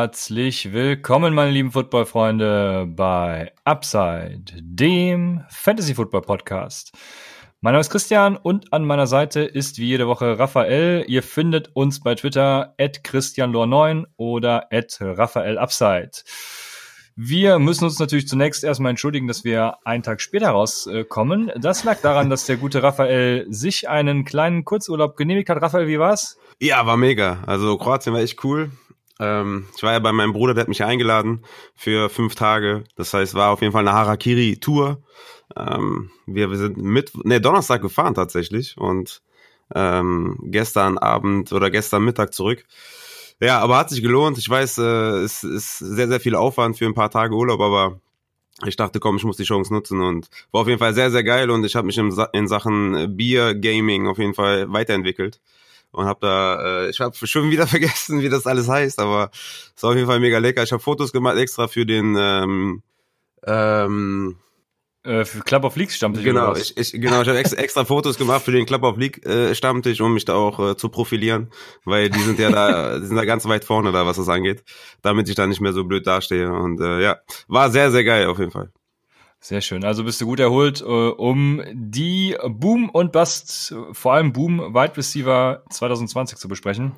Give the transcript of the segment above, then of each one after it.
Herzlich willkommen, meine lieben Football-Freunde, bei Upside, dem Fantasy-Football-Podcast. Mein Name ist Christian und an meiner Seite ist wie jede Woche Raphael. Ihr findet uns bei Twitter at christianlor9 oder at raphaelupside. Wir müssen uns natürlich zunächst erstmal entschuldigen, dass wir einen Tag später rauskommen. Das lag daran, dass der gute Raphael sich einen kleinen Kurzurlaub genehmigt hat. Raphael, wie war's? Ja, war mega. Also Kroatien war echt cool. Ähm, ich war ja bei meinem Bruder, der hat mich eingeladen für fünf Tage. Das heißt, war auf jeden Fall eine Harakiri-Tour. Ähm, wir, wir sind mit, ne, Donnerstag gefahren tatsächlich und ähm, gestern Abend oder gestern Mittag zurück. Ja, aber hat sich gelohnt. Ich weiß, äh, es ist sehr, sehr viel Aufwand für ein paar Tage Urlaub, aber ich dachte, komm, ich muss die Chance nutzen und war auf jeden Fall sehr, sehr geil und ich habe mich in, Sachen Bier Gaming auf jeden Fall weiterentwickelt und habe da, äh, ich habe schon wieder vergessen, wie das alles heißt, aber es war auf jeden Fall mega lecker. Ich habe Fotos gemacht extra für den ähm, ähm, äh, für Club of League Stammtisch. Genau, ich, ich, genau, ich habe extra, extra Fotos gemacht für den Club of League äh, Stammtisch, um mich da auch äh, zu profilieren, weil die sind ja da, die sind da ganz weit vorne da, was das angeht, damit ich da nicht mehr so blöd dastehe. Und äh, ja, war sehr, sehr geil auf jeden Fall. Sehr schön. Also bist du gut erholt, äh, um die Boom und Bust, vor allem Boom Wide Receiver 2020 zu besprechen.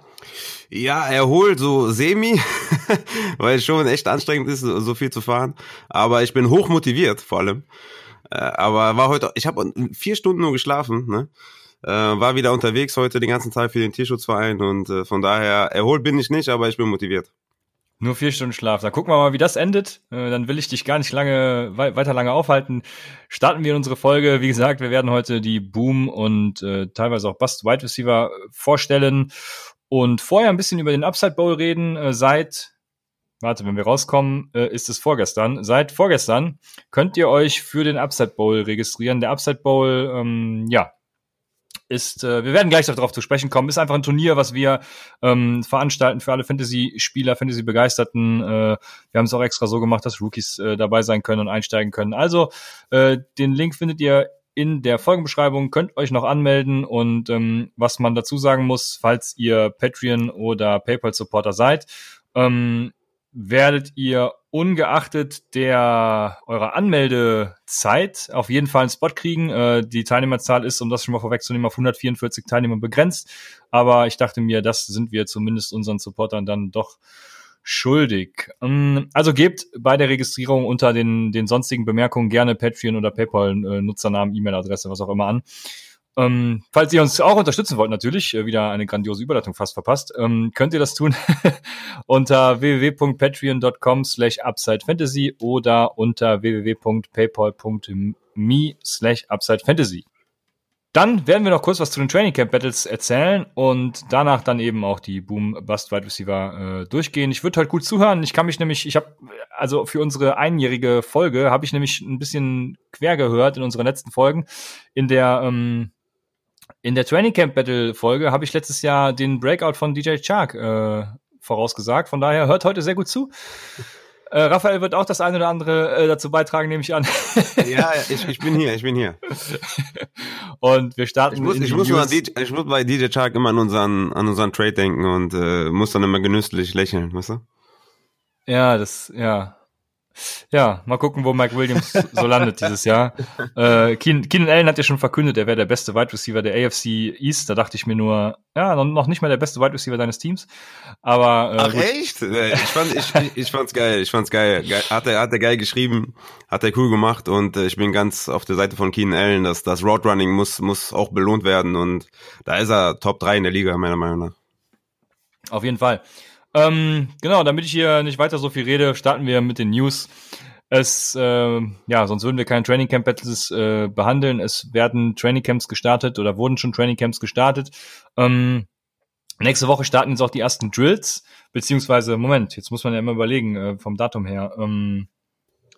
Ja, erholt so semi, weil es schon echt anstrengend ist, so viel zu fahren. Aber ich bin hoch motiviert, vor allem. Äh, aber war heute, ich habe vier Stunden nur geschlafen, ne? Äh, war wieder unterwegs heute den ganzen Tag für den Tierschutzverein und von daher erholt bin ich nicht, aber ich bin motiviert. Nur vier Stunden Schlaf. Da gucken wir mal, wie das endet. Äh, dann will ich dich gar nicht lange, weiter lange aufhalten. Starten wir unsere Folge. Wie gesagt, wir werden heute die Boom und äh, teilweise auch Bust Wide Receiver vorstellen und vorher ein bisschen über den Upside Bowl reden. Äh, seit, warte, wenn wir rauskommen, äh, ist es vorgestern. Seit vorgestern könnt ihr euch für den Upside Bowl registrieren. Der Upside Bowl, ähm, ja, ist, äh, wir werden gleich darauf zu sprechen kommen, ist einfach ein Turnier, was wir ähm, veranstalten für alle Fantasy-Spieler, Fantasy-Begeisterten. Äh, wir haben es auch extra so gemacht, dass Rookies äh, dabei sein können und einsteigen können. Also äh, den Link findet ihr in der Folgenbeschreibung, könnt euch noch anmelden und ähm, was man dazu sagen muss, falls ihr Patreon oder PayPal-Supporter seid, ähm, werdet ihr ungeachtet der eurer Anmeldezeit auf jeden Fall einen Spot kriegen. Äh, die Teilnehmerzahl ist, um das schon mal vorwegzunehmen, auf 144 Teilnehmer begrenzt. Aber ich dachte mir, das sind wir zumindest unseren Supportern dann doch schuldig. Ähm, also gebt bei der Registrierung unter den, den sonstigen Bemerkungen gerne Patreon oder PayPal äh, Nutzernamen, E-Mail-Adresse, was auch immer an. Ähm, falls ihr uns auch unterstützen wollt, natürlich, äh, wieder eine grandiose Überleitung fast verpasst, ähm, könnt ihr das tun unter www.patreon.com slash upsidefantasy oder unter www.paypal.me slash upsidefantasy. Dann werden wir noch kurz was zu den Training Camp Battles erzählen und danach dann eben auch die Boom Bust Wide Receiver äh, durchgehen. Ich würde halt gut zuhören. Ich kann mich nämlich, ich habe also für unsere einjährige Folge habe ich nämlich ein bisschen quer gehört in unseren letzten Folgen. In der ähm, in der Training Camp Battle Folge habe ich letztes Jahr den Breakout von DJ Chark äh, vorausgesagt. Von daher hört heute sehr gut zu. Äh, Raphael wird auch das eine oder andere äh, dazu beitragen, nehme ich an. ja, ich, ich bin hier, ich bin hier. und wir starten. Ich muss, ich muss, DJ, ich muss bei DJ Chark immer an unseren, an unseren Trade denken und äh, muss dann immer genüsslich lächeln, weißt du? Ja, das, ja. Ja, mal gucken, wo Mike Williams so landet dieses Jahr. Äh, Keenan, Keenan Allen hat ja schon verkündet, er wäre der beste Wide Receiver der AFC East. Da dachte ich mir nur, ja, noch nicht mal der beste Wide Receiver deines Teams. Aber äh, Ach gut. echt? Ich fand, ich, ich fand's geil. Ich fand's geil. Hat er, hat er geil geschrieben, hat er cool gemacht und äh, ich bin ganz auf der Seite von Keenan Allen. dass das Roadrunning muss muss auch belohnt werden und da ist er Top 3 in der Liga meiner Meinung nach. Auf jeden Fall. Ähm, genau, damit ich hier nicht weiter so viel rede, starten wir mit den News. Es, äh, ja, sonst würden wir keine Training Camp Battles äh, behandeln. Es werden Training Camps gestartet oder wurden schon Training Camps gestartet. Ähm, nächste Woche starten jetzt auch die ersten Drills, beziehungsweise, Moment, jetzt muss man ja immer überlegen, äh, vom Datum her. Ähm,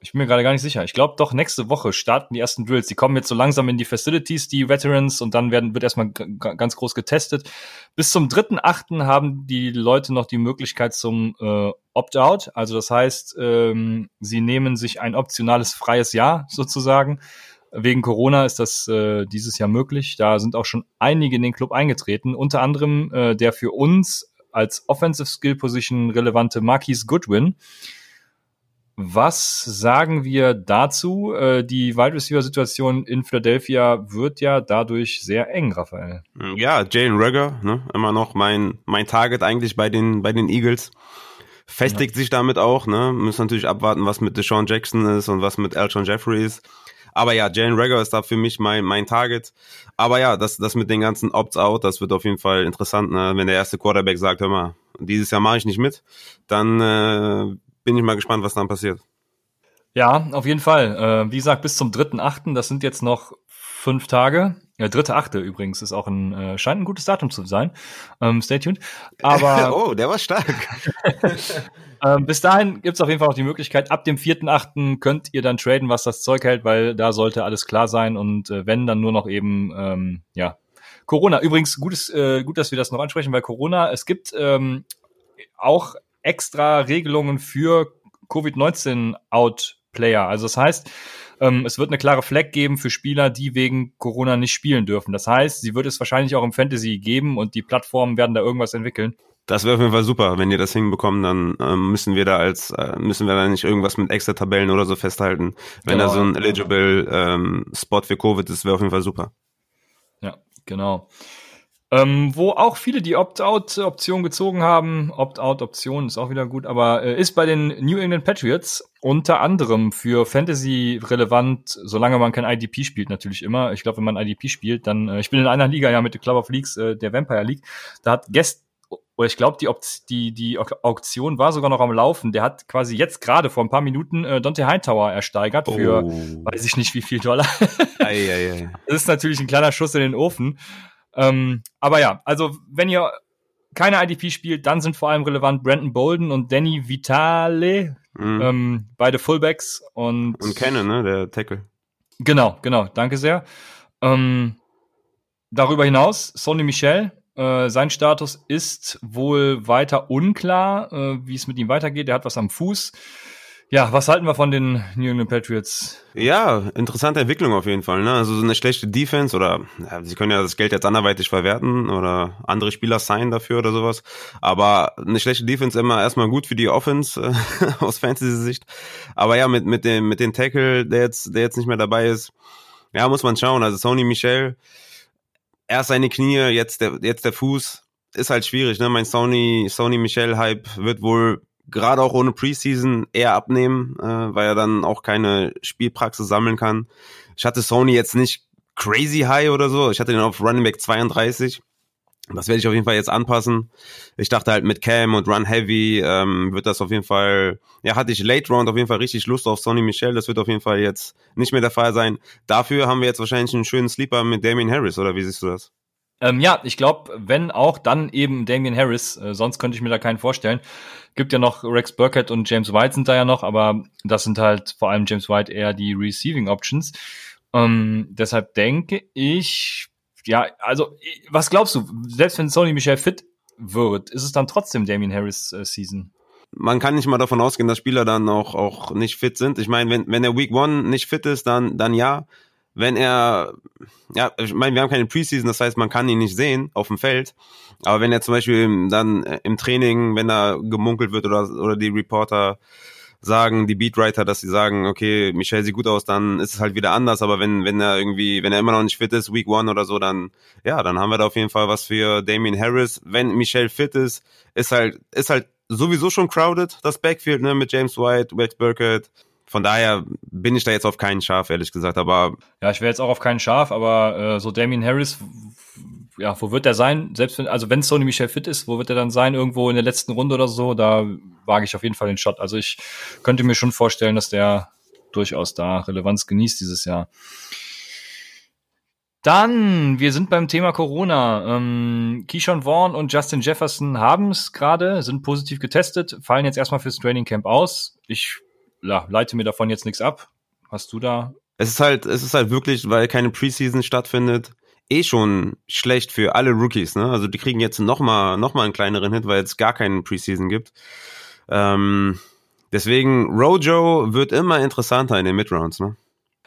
ich bin mir gerade gar nicht sicher. Ich glaube doch, nächste Woche starten die ersten Drills. Die kommen jetzt so langsam in die Facilities, die Veterans, und dann werden, wird erstmal ganz groß getestet. Bis zum 3.8. haben die Leute noch die Möglichkeit zum äh, Opt-out. Also das heißt, ähm, sie nehmen sich ein optionales freies Jahr sozusagen. Wegen Corona ist das äh, dieses Jahr möglich. Da sind auch schon einige in den Club eingetreten. Unter anderem äh, der für uns als Offensive Skill Position relevante Marquise Goodwin. Was sagen wir dazu? Äh, die Wide Receiver Situation in Philadelphia wird ja dadurch sehr eng, Raphael. Ja, Jalen Rager, ne, immer noch mein mein Target eigentlich bei den bei den Eagles. Festigt ja. sich damit auch, ne? Müssen natürlich abwarten, was mit Deshaun Jackson ist und was mit Elton Jeffrey ist. Aber ja, Jalen Rager ist da für mich mein, mein Target. Aber ja, das, das mit den ganzen Opts-out, das wird auf jeden Fall interessant, ne? wenn der erste Quarterback sagt, hör mal, dieses Jahr mache ich nicht mit, dann äh, bin ich mal gespannt, was dann passiert. Ja, auf jeden Fall. Äh, wie gesagt, bis zum dritten Achten, das sind jetzt noch fünf Tage. Ja, dritte Achte übrigens ist auch ein, äh, scheint ein gutes Datum zu sein. Ähm, stay tuned. Aber oh, der war stark. ähm, bis dahin gibt's auf jeden Fall auch die Möglichkeit, ab dem vierten Achten könnt ihr dann traden, was das Zeug hält, weil da sollte alles klar sein und äh, wenn, dann nur noch eben, ähm, ja, Corona. Übrigens, gutes, äh, gut, dass wir das noch ansprechen, weil Corona, es gibt ähm, auch extra Regelungen für Covid-19-Out-Player. Also das heißt, ähm, es wird eine klare Flag geben für Spieler, die wegen Corona nicht spielen dürfen. Das heißt, sie wird es wahrscheinlich auch im Fantasy geben und die Plattformen werden da irgendwas entwickeln. Das wäre auf jeden Fall super, wenn ihr das hinbekommt, dann ähm, müssen wir da als äh, müssen wir da nicht irgendwas mit extra Tabellen oder so festhalten. Wenn genau. da so ein eligible ähm, Spot für Covid ist, wäre auf jeden Fall super. Ja, genau. Ähm, wo auch viele die Opt-out-Option gezogen haben. Opt-out-Option ist auch wieder gut, aber äh, ist bei den New England Patriots unter anderem für Fantasy relevant, solange man kein IDP spielt, natürlich immer. Ich glaube, wenn man IDP spielt, dann, äh, ich bin in einer Liga ja mit der Club of Leagues, äh, der Vampire League, da hat Guest oder ich glaube, die, die, die Auktion war sogar noch am Laufen. Der hat quasi jetzt gerade vor ein paar Minuten äh, Dante Hightower ersteigert für, oh. weiß ich nicht wie viel Dollar. ei, ei, ei. Das ist natürlich ein kleiner Schuss in den Ofen. Ähm, aber ja, also wenn ihr keine IDP spielt, dann sind vor allem relevant Brandon Bolden und Danny Vitale, mhm. ähm, beide Fullbacks und und Cannon, ne, der Tackle. Genau, genau, danke sehr. Ähm, darüber hinaus Sonny Michel, äh, sein Status ist wohl weiter unklar, äh, wie es mit ihm weitergeht. Er hat was am Fuß. Ja, was halten wir von den New England Patriots? Ja, interessante Entwicklung auf jeden Fall. Ne? Also so eine schlechte Defense oder ja, sie können ja das Geld jetzt anderweitig verwerten oder andere Spieler sein dafür oder sowas. Aber eine schlechte Defense immer erstmal gut für die Offense äh, aus Fantasy-Sicht. Aber ja, mit mit dem mit dem Tackle, der jetzt der jetzt nicht mehr dabei ist, ja muss man schauen. Also Sony Michel, erst seine Knie, jetzt der jetzt der Fuß, ist halt schwierig. Ne? Mein Sony Sony Michel Hype wird wohl gerade auch ohne Preseason eher abnehmen, äh, weil er dann auch keine Spielpraxis sammeln kann. Ich hatte Sony jetzt nicht crazy high oder so. Ich hatte den auf Running Back 32. Das werde ich auf jeden Fall jetzt anpassen. Ich dachte halt mit Cam und Run Heavy ähm, wird das auf jeden Fall, ja, hatte ich Late Round auf jeden Fall richtig Lust auf Sonny Michel. Das wird auf jeden Fall jetzt nicht mehr der Fall sein. Dafür haben wir jetzt wahrscheinlich einen schönen Sleeper mit Damien Harris, oder wie siehst du das? Ähm, ja, ich glaube, wenn auch, dann eben Damien Harris. Äh, sonst könnte ich mir da keinen vorstellen. Gibt ja noch Rex Burkett und James White sind da ja noch, aber das sind halt vor allem James White eher die Receiving Options. Ähm, deshalb denke ich, ja, also was glaubst du, selbst wenn Sony Michel fit wird, ist es dann trotzdem Damien Harris äh, Season? man kann nicht mal davon ausgehen, dass Spieler dann auch, auch nicht fit sind. Ich meine, wenn, wenn er Week One nicht fit ist, dann, dann ja wenn er, ja, ich meine, wir haben keine Preseason, das heißt, man kann ihn nicht sehen auf dem Feld. Aber wenn er zum Beispiel dann im Training, wenn da gemunkelt wird oder, oder die Reporter sagen, die Beatwriter, dass sie sagen, okay, Michel sieht gut aus, dann ist es halt wieder anders. Aber wenn, wenn er irgendwie, wenn er immer noch nicht fit ist, Week One oder so, dann, ja, dann haben wir da auf jeden Fall was für Damien Harris. Wenn Michel fit ist, ist halt, ist halt sowieso schon crowded, das Backfield, ne, mit James White, Wex Burkett, von daher bin ich da jetzt auf keinen Schaf, ehrlich gesagt. Aber ja, ich wäre jetzt auch auf keinen Schaf, aber äh, so Damien Harris, ja, wo wird der sein? Selbst wenn, also wenn Sony Michel fit ist, wo wird er dann sein? Irgendwo in der letzten Runde oder so? Da wage ich auf jeden Fall den Shot. Also ich könnte mir schon vorstellen, dass der durchaus da Relevanz genießt dieses Jahr. Dann, wir sind beim Thema Corona. Ähm, Keyshawn Vaughn und Justin Jefferson haben es gerade, sind positiv getestet, fallen jetzt erstmal fürs Training Camp aus. Ich ja, leite mir davon jetzt nichts ab. Hast du da? Es ist halt, es ist halt wirklich, weil keine Preseason stattfindet, eh schon schlecht für alle Rookies, ne? Also die kriegen jetzt nochmal noch mal einen kleineren Hit, weil es gar keinen Preseason gibt. Ähm, deswegen, Rojo wird immer interessanter in den Midrounds, ne?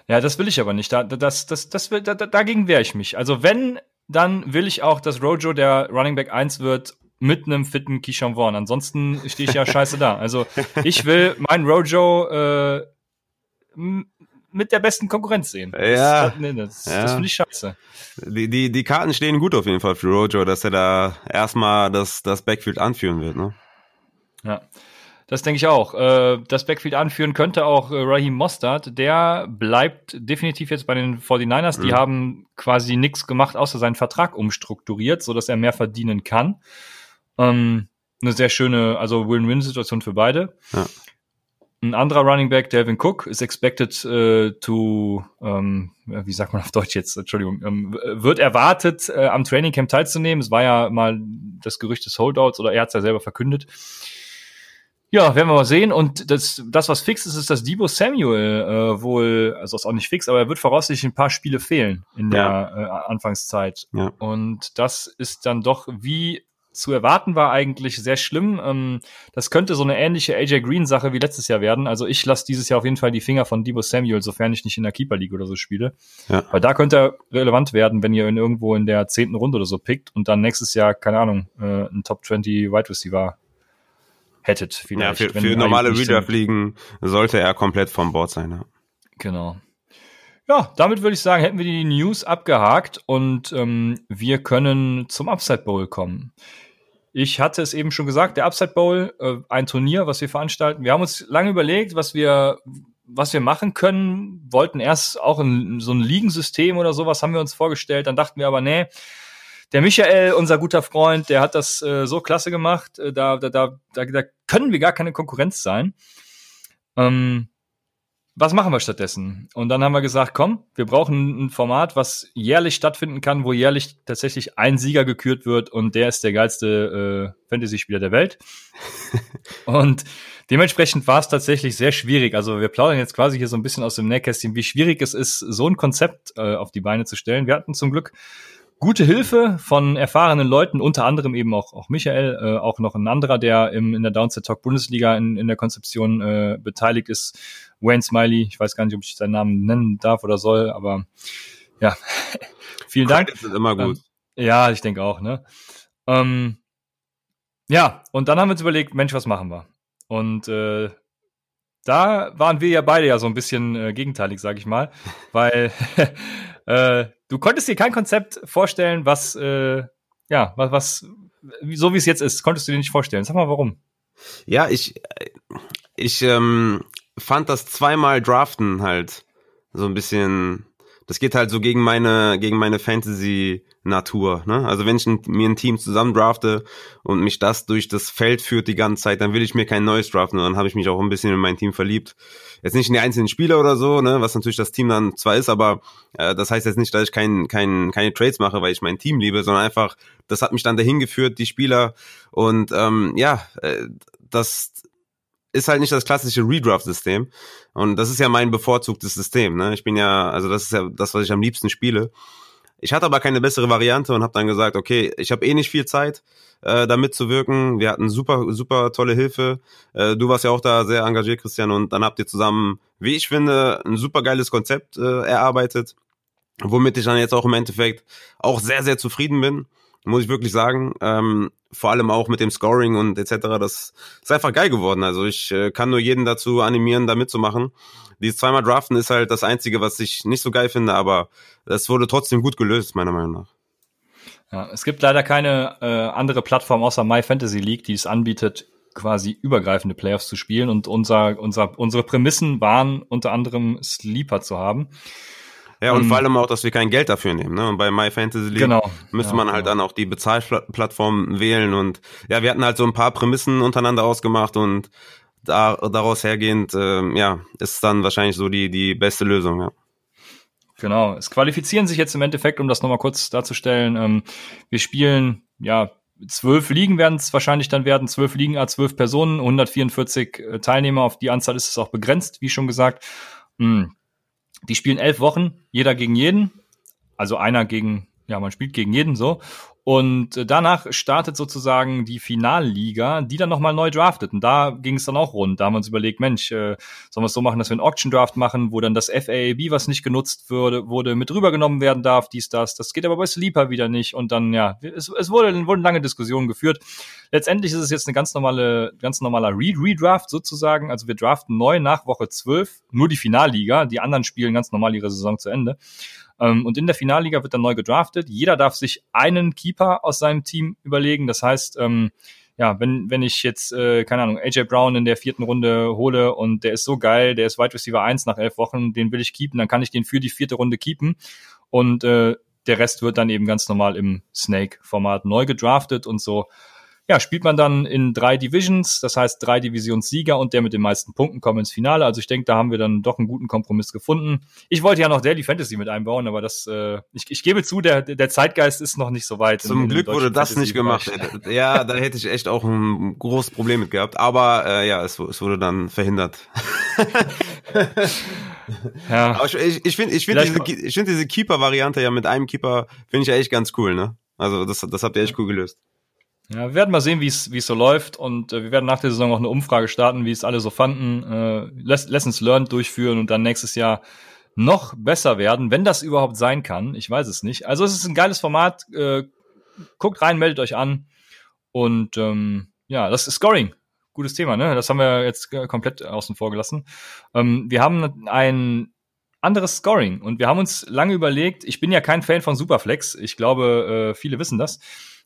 Ja, das will ich aber nicht. Da, das, das, das, da, dagegen wehre ich mich. Also wenn, dann will ich auch, dass Rojo der Running Back 1 wird mit einem fitten Keyshawn Vaughn. Ansonsten stehe ich ja scheiße da. Also ich will meinen Rojo äh, mit der besten Konkurrenz sehen. Ja. Das, nee, das, ja. das finde ich scheiße. Die, die, die Karten stehen gut auf jeden Fall für Rojo, dass er da erstmal das, das Backfield anführen wird, ne? Ja. Das denke ich auch. Äh, das Backfield anführen könnte auch äh, Raheem Mostard. Der bleibt definitiv jetzt bei den 49ers. Die mhm. haben quasi nichts gemacht, außer seinen Vertrag umstrukturiert, sodass er mehr verdienen kann. Ähm, eine sehr schöne, also Win-Win-Situation für beide. Ja. Ein anderer Running Back, Delvin Cook, ist expected uh, to, ähm, wie sagt man auf Deutsch jetzt, Entschuldigung, ähm, wird erwartet, äh, am Training Camp teilzunehmen. Es war ja mal das Gerücht des Holdouts oder er hat es ja selber verkündet. Ja, werden wir mal sehen. Und das, das was fix ist, ist, dass Debo Samuel äh, wohl, also ist auch nicht fix, aber er wird voraussichtlich ein paar Spiele fehlen in der ja. äh, Anfangszeit. Ja. Und das ist dann doch wie zu erwarten war eigentlich sehr schlimm. Ähm, das könnte so eine ähnliche AJ Green Sache wie letztes Jahr werden. Also ich lasse dieses Jahr auf jeden Fall die Finger von Debo Samuel, sofern ich nicht in der Keeper League oder so spiele. Ja. Weil da könnte er relevant werden, wenn ihr ihn irgendwo in der zehnten Runde oder so pickt und dann nächstes Jahr, keine Ahnung, äh, ein Top 20 Wide Receiver hättet. Vielleicht, ja, für, für normale Redraft-Ligen sollte er komplett vom Board sein. Ja. Genau. Ja, damit würde ich sagen, hätten wir die News abgehakt und ähm, wir können zum Upside Bowl kommen. Ich hatte es eben schon gesagt, der Upside Bowl, äh, ein Turnier, was wir veranstalten. Wir haben uns lange überlegt, was wir, was wir machen können. Wollten erst auch ein, so ein Ligensystem oder sowas haben wir uns vorgestellt. Dann dachten wir aber, nee, der Michael, unser guter Freund, der hat das äh, so klasse gemacht. Äh, da, da, da, da, da können wir gar keine Konkurrenz sein. Ähm, was machen wir stattdessen? Und dann haben wir gesagt, komm, wir brauchen ein Format, was jährlich stattfinden kann, wo jährlich tatsächlich ein Sieger gekürt wird und der ist der geilste äh, Fantasy-Spieler der Welt. und dementsprechend war es tatsächlich sehr schwierig. Also wir plaudern jetzt quasi hier so ein bisschen aus dem Nähkästchen, wie schwierig es ist, so ein Konzept äh, auf die Beine zu stellen. Wir hatten zum Glück gute Hilfe von erfahrenen Leuten, unter anderem eben auch, auch Michael, äh, auch noch ein anderer, der im, in der Downset Talk Bundesliga in, in der Konzeption äh, beteiligt ist, Wayne Smiley. Ich weiß gar nicht, ob ich seinen Namen nennen darf oder soll, aber ja, vielen Dank. Das ist immer gut. Ähm, ja, ich denke auch, ne? Ähm, ja, und dann haben wir uns überlegt, Mensch, was machen wir? Und äh, da waren wir ja beide ja so ein bisschen äh, gegenteilig, sag ich mal, weil äh, du konntest dir kein Konzept vorstellen, was äh, ja, was, was so wie es jetzt ist, konntest du dir nicht vorstellen. Sag mal, warum? Ja, ich ich ähm, fand das zweimal Draften halt so ein bisschen das geht halt so gegen meine gegen meine Fantasy Natur. Ne? Also wenn ich ein, mir ein Team zusammen drafte und mich das durch das Feld führt die ganze Zeit, dann will ich mir kein neues draften und dann habe ich mich auch ein bisschen in mein Team verliebt. Jetzt nicht in die einzelnen Spieler oder so, ne, was natürlich das Team dann zwar ist, aber äh, das heißt jetzt nicht, dass ich kein, kein, keine Trades mache, weil ich mein Team liebe, sondern einfach, das hat mich dann dahin geführt, die Spieler und ähm, ja, äh, das ist halt nicht das klassische Redraft-System. Und das ist ja mein bevorzugtes System. Ne? Ich bin ja, also das ist ja das, was ich am liebsten spiele. Ich hatte aber keine bessere Variante und habe dann gesagt, okay, ich habe eh nicht viel Zeit, äh, da mitzuwirken. Wir hatten super, super tolle Hilfe. Äh, du warst ja auch da sehr engagiert, Christian, und dann habt ihr zusammen, wie ich finde, ein super geiles Konzept äh, erarbeitet, womit ich dann jetzt auch im Endeffekt auch sehr, sehr zufrieden bin muss ich wirklich sagen. Ähm, vor allem auch mit dem Scoring und etc. Das ist einfach geil geworden. Also ich äh, kann nur jeden dazu animieren, da mitzumachen. Dieses zweimal Draften ist halt das Einzige, was ich nicht so geil finde, aber das wurde trotzdem gut gelöst, meiner Meinung nach. Ja, es gibt leider keine äh, andere Plattform außer My Fantasy League, die es anbietet, quasi übergreifende Playoffs zu spielen. Und unser, unser, unsere Prämissen waren unter anderem Sleeper zu haben. Ja, und um, vor allem auch, dass wir kein Geld dafür nehmen. Ne? Und bei My Fantasy League genau, müsste ja, man halt genau. dann auch die Bezahlplattform wählen. Und ja, wir hatten halt so ein paar Prämissen untereinander ausgemacht und da, daraus hergehend, äh, ja, ist dann wahrscheinlich so die, die beste Lösung, ja. Genau. Es qualifizieren sich jetzt im Endeffekt, um das nochmal kurz darzustellen. Ähm, wir spielen, ja, zwölf Ligen werden es wahrscheinlich dann werden, zwölf Ligen, a zwölf Personen, 144 äh, Teilnehmer, auf die Anzahl ist es auch begrenzt, wie schon gesagt. Hm. Die spielen elf Wochen, jeder gegen jeden. Also einer gegen, ja, man spielt gegen jeden so. Und danach startet sozusagen die Finalliga, die dann nochmal neu draftet. Und da ging es dann auch rund. Da haben wir uns überlegt, Mensch, äh, sollen wir es so machen, dass wir einen Auction Draft machen, wo dann das FAAB, was nicht genutzt wurde, wurde mit rübergenommen werden darf, dies, das. Das geht aber bei Sleeper wieder nicht. Und dann, ja, es, es wurde, wurden lange Diskussionen geführt. Letztendlich ist es jetzt eine ganz normale, ganz normaler Re-Redraft sozusagen. Also wir draften neu nach Woche 12, nur die Finalliga. Die anderen spielen ganz normal ihre Saison zu Ende. Ähm, und in der Finalliga wird dann neu gedraftet. Jeder darf sich einen Keeper aus seinem Team überlegen. Das heißt, ähm, ja, wenn, wenn ich jetzt, äh, keine Ahnung, AJ Brown in der vierten Runde hole und der ist so geil, der ist Wide Receiver 1 nach elf Wochen, den will ich keepen, dann kann ich den für die vierte Runde keepen. Und äh, der Rest wird dann eben ganz normal im Snake-Format neu gedraftet und so ja, spielt man dann in drei Divisions, das heißt drei Divisionssieger und der mit den meisten Punkten kommen ins Finale. Also ich denke, da haben wir dann doch einen guten Kompromiss gefunden. Ich wollte ja noch Daily Fantasy mit einbauen, aber das, äh, ich, ich gebe zu, der, der Zeitgeist ist noch nicht so weit. Zum in, Glück wurde das nicht gemacht. ja, da hätte ich echt auch ein großes Problem mit gehabt. Aber äh, ja, es, es wurde dann verhindert. ja. Aber ich, ich finde ich finde diese, ich find diese Keeper-Variante ja mit einem Keeper, finde ich ja echt ganz cool, ne? Also das, das habt ihr echt cool gelöst. Ja, wir werden mal sehen, wie es so läuft und äh, wir werden nach der Saison auch eine Umfrage starten, wie es alle so fanden, äh, Lessons learned durchführen und dann nächstes Jahr noch besser werden, wenn das überhaupt sein kann. Ich weiß es nicht. Also es ist ein geiles Format. Äh, guckt rein, meldet euch an und ähm, ja, das ist Scoring. Gutes Thema, ne? Das haben wir jetzt komplett außen vor gelassen. Ähm, wir haben ein anderes Scoring und wir haben uns lange überlegt. Ich bin ja kein Fan von Superflex. Ich glaube, äh, viele wissen das.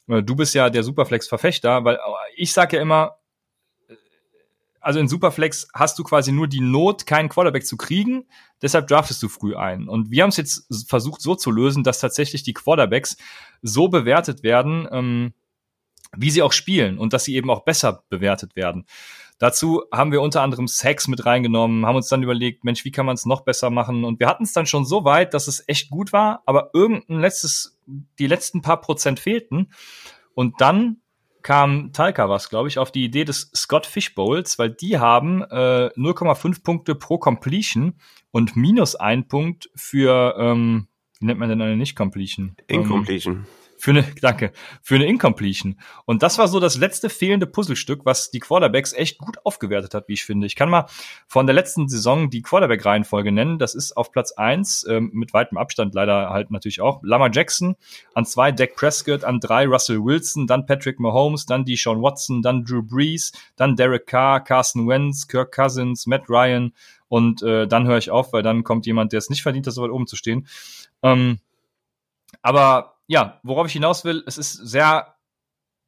Äh, du bist ja der Superflex-Verfechter, weil ich sage ja immer, äh, also in Superflex hast du quasi nur die Not, keinen Quarterback zu kriegen, deshalb draftest du früh ein. Und wir haben es jetzt versucht so zu lösen, dass tatsächlich die Quarterbacks so bewertet werden, ähm, wie sie auch spielen und dass sie eben auch besser bewertet werden. Dazu haben wir unter anderem Sex mit reingenommen, haben uns dann überlegt, Mensch, wie kann man es noch besser machen? Und wir hatten es dann schon so weit, dass es echt gut war, aber irgendein letztes, die letzten paar Prozent fehlten. Und dann kam Talca was, glaube ich, auf die Idee des Scott Fish Bowls, weil die haben äh, 0,5 Punkte pro Completion und minus ein Punkt für, ähm, wie nennt man denn eine Nicht-Completion? Incompletion. Ähm, für eine, danke, für eine Incompletion. Und das war so das letzte fehlende Puzzlestück, was die Quarterbacks echt gut aufgewertet hat, wie ich finde. Ich kann mal von der letzten Saison die Quarterback-Reihenfolge nennen. Das ist auf Platz eins ähm, mit weitem Abstand leider halt natürlich auch, Lamar Jackson, an zwei Dak Prescott, an drei Russell Wilson, dann Patrick Mahomes, dann Deshaun Watson, dann Drew Brees, dann Derek Carr, Carson Wentz, Kirk Cousins, Matt Ryan und äh, dann höre ich auf, weil dann kommt jemand, der es nicht verdient, das so weit oben zu stehen. Ähm, aber ja, worauf ich hinaus will, es ist sehr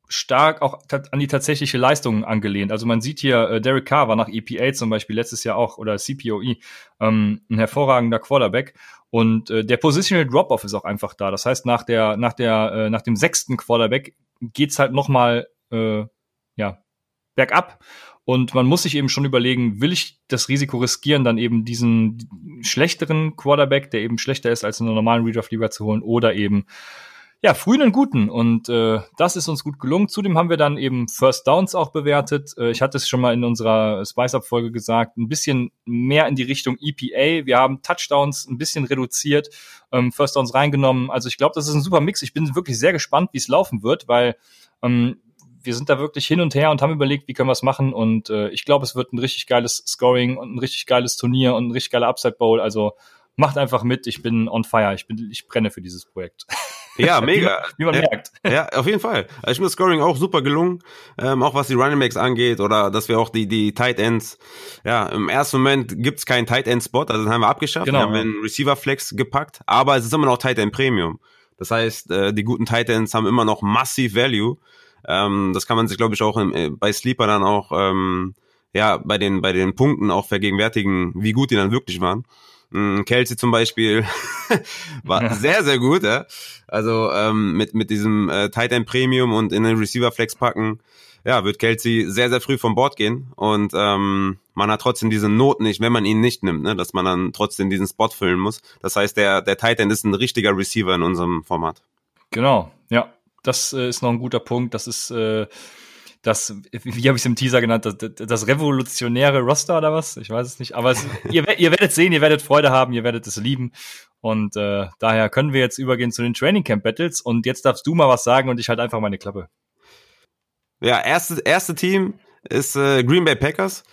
stark auch an die tatsächliche Leistung angelehnt. Also man sieht hier, äh, Derek Carr war nach EPA zum Beispiel letztes Jahr auch oder CPOE ähm, ein hervorragender Quarterback und äh, der Positional Drop-off ist auch einfach da. Das heißt, nach der nach der äh, nach dem sechsten Quarterback geht's halt noch mal äh, ja bergab und man muss sich eben schon überlegen, will ich das Risiko riskieren, dann eben diesen schlechteren Quarterback, der eben schlechter ist als in einer normalen Redraft-Liga zu holen, oder eben ja, frühen und guten. Und äh, das ist uns gut gelungen. Zudem haben wir dann eben First Downs auch bewertet. Äh, ich hatte es schon mal in unserer Spice-Up-Folge gesagt, ein bisschen mehr in die Richtung EPA. Wir haben Touchdowns ein bisschen reduziert, ähm, First Downs reingenommen. Also ich glaube, das ist ein super Mix. Ich bin wirklich sehr gespannt, wie es laufen wird, weil ähm, wir sind da wirklich hin und her und haben überlegt, wie können wir es machen. Und äh, ich glaube, es wird ein richtig geiles Scoring und ein richtig geiles Turnier und ein richtig geiler Upside Bowl. Also macht einfach mit. Ich bin on fire. Ich bin, ich brenne für dieses Projekt. Ja, mega. wie, man, wie man ja, merkt. Ja, auf jeden Fall. Also ich finde das Scoring auch super gelungen, ähm, auch was die Running Backs angeht oder dass wir auch die die Tight Ends, ja, im ersten Moment gibt's keinen Tight End Spot, also den haben wir abgeschafft, genau, wir haben einen Receiver Flex gepackt, aber es ist immer noch Tight End Premium. Das heißt, äh, die guten Tight Ends haben immer noch massiv Value. Ähm, das kann man sich, glaube ich, auch im, äh, bei Sleeper dann auch ähm, ja bei den bei den Punkten auch vergegenwärtigen, wie gut die dann wirklich waren. Mm, Kelsey zum Beispiel war ja. sehr, sehr gut. Ja? Also ähm, mit, mit diesem äh, Tight End Premium und in den Receiver Flex packen, ja, wird Kelsey sehr, sehr früh vom Bord gehen. Und ähm, man hat trotzdem diese Not nicht, wenn man ihn nicht nimmt, ne? dass man dann trotzdem diesen Spot füllen muss. Das heißt, der, der Tight End ist ein richtiger Receiver in unserem Format. Genau, ja. Das äh, ist noch ein guter Punkt. Das ist äh, das, wie habe ich es im Teaser genannt, das, das, revolutionäre Roster oder was? Ich weiß es nicht. Aber es, ihr, ihr werdet sehen, ihr werdet Freude haben, ihr werdet es lieben. Und äh, daher können wir jetzt übergehen zu den Training Camp Battles. Und jetzt darfst du mal was sagen und ich halt einfach meine Klappe. Ja, erste, erste Team ist äh, Green Bay Packers.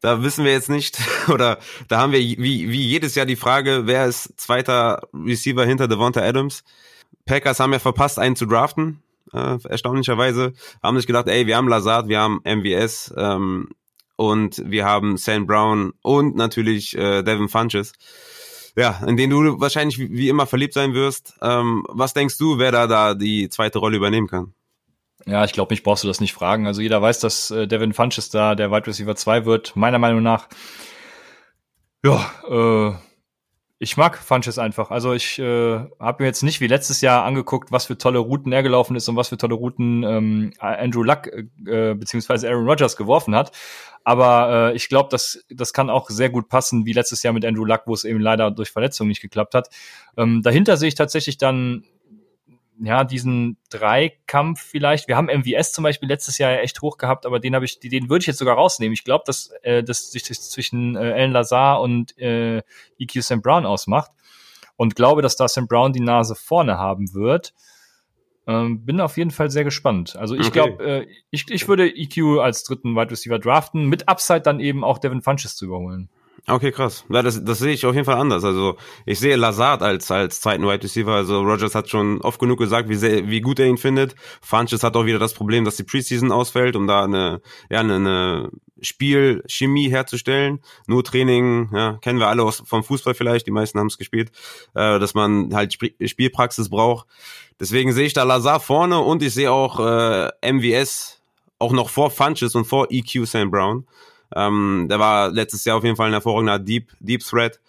Da wissen wir jetzt nicht, oder da haben wir wie, wie jedes Jahr die Frage, wer ist zweiter Receiver hinter Devonta Adams? Packers haben ja verpasst, einen zu draften äh, erstaunlicherweise, haben sich gedacht, ey, wir haben Lazard, wir haben MVS ähm, und wir haben Sam Brown und natürlich äh, Devin Funches. Ja, in den du wahrscheinlich wie, immer verliebt sein wirst. Ähm, was denkst du, wer da da die zweite Rolle übernehmen kann? Ja, ich glaube, mich brauchst du das nicht fragen. Also jeder weiß, dass äh, Devin Funches da der Wide Receiver 2 wird, meiner Meinung nach. Ja, äh, ich mag Funches einfach. Also ich äh, habe mir jetzt nicht wie letztes Jahr angeguckt, was für tolle Routen er gelaufen ist und was für tolle Routen ähm, Andrew Luck äh, beziehungsweise Aaron Rodgers geworfen hat. Aber äh, ich glaube, das, das kann auch sehr gut passen, wie letztes Jahr mit Andrew Luck, wo es eben leider durch Verletzung nicht geklappt hat. Ähm, dahinter sehe ich tatsächlich dann ja, diesen Dreikampf vielleicht. Wir haben MVS zum Beispiel letztes Jahr ja echt hoch gehabt, aber den habe ich, den würde ich jetzt sogar rausnehmen. Ich glaube, dass äh, das sich zwischen äh, Alan Lazar und äh, EQ St. Brown ausmacht und glaube, dass da St. Brown die Nase vorne haben wird. Ähm, bin auf jeden Fall sehr gespannt. Also ich okay. glaube, äh, ich, ich würde EQ als dritten Wide Receiver draften, mit Upside dann eben auch Devin Funches zu überholen. Okay, krass. Ja, das, das sehe ich auf jeden Fall anders. Also ich sehe Lazard als als zweiten Wide Receiver. Also Rogers hat schon oft genug gesagt, wie sehr, wie gut er ihn findet. Funches hat auch wieder das Problem, dass die Preseason ausfällt, um da eine ja eine, eine Spielchemie herzustellen. Nur Training, ja, kennen wir alle aus, vom Fußball vielleicht. Die meisten haben es gespielt, äh, dass man halt Sp Spielpraxis braucht. Deswegen sehe ich da Lazard vorne und ich sehe auch äh, MVS auch noch vor Funches und vor EQ Sam Brown. Ähm, der war letztes Jahr auf jeden Fall ein hervorragender Deep, Deep Threat.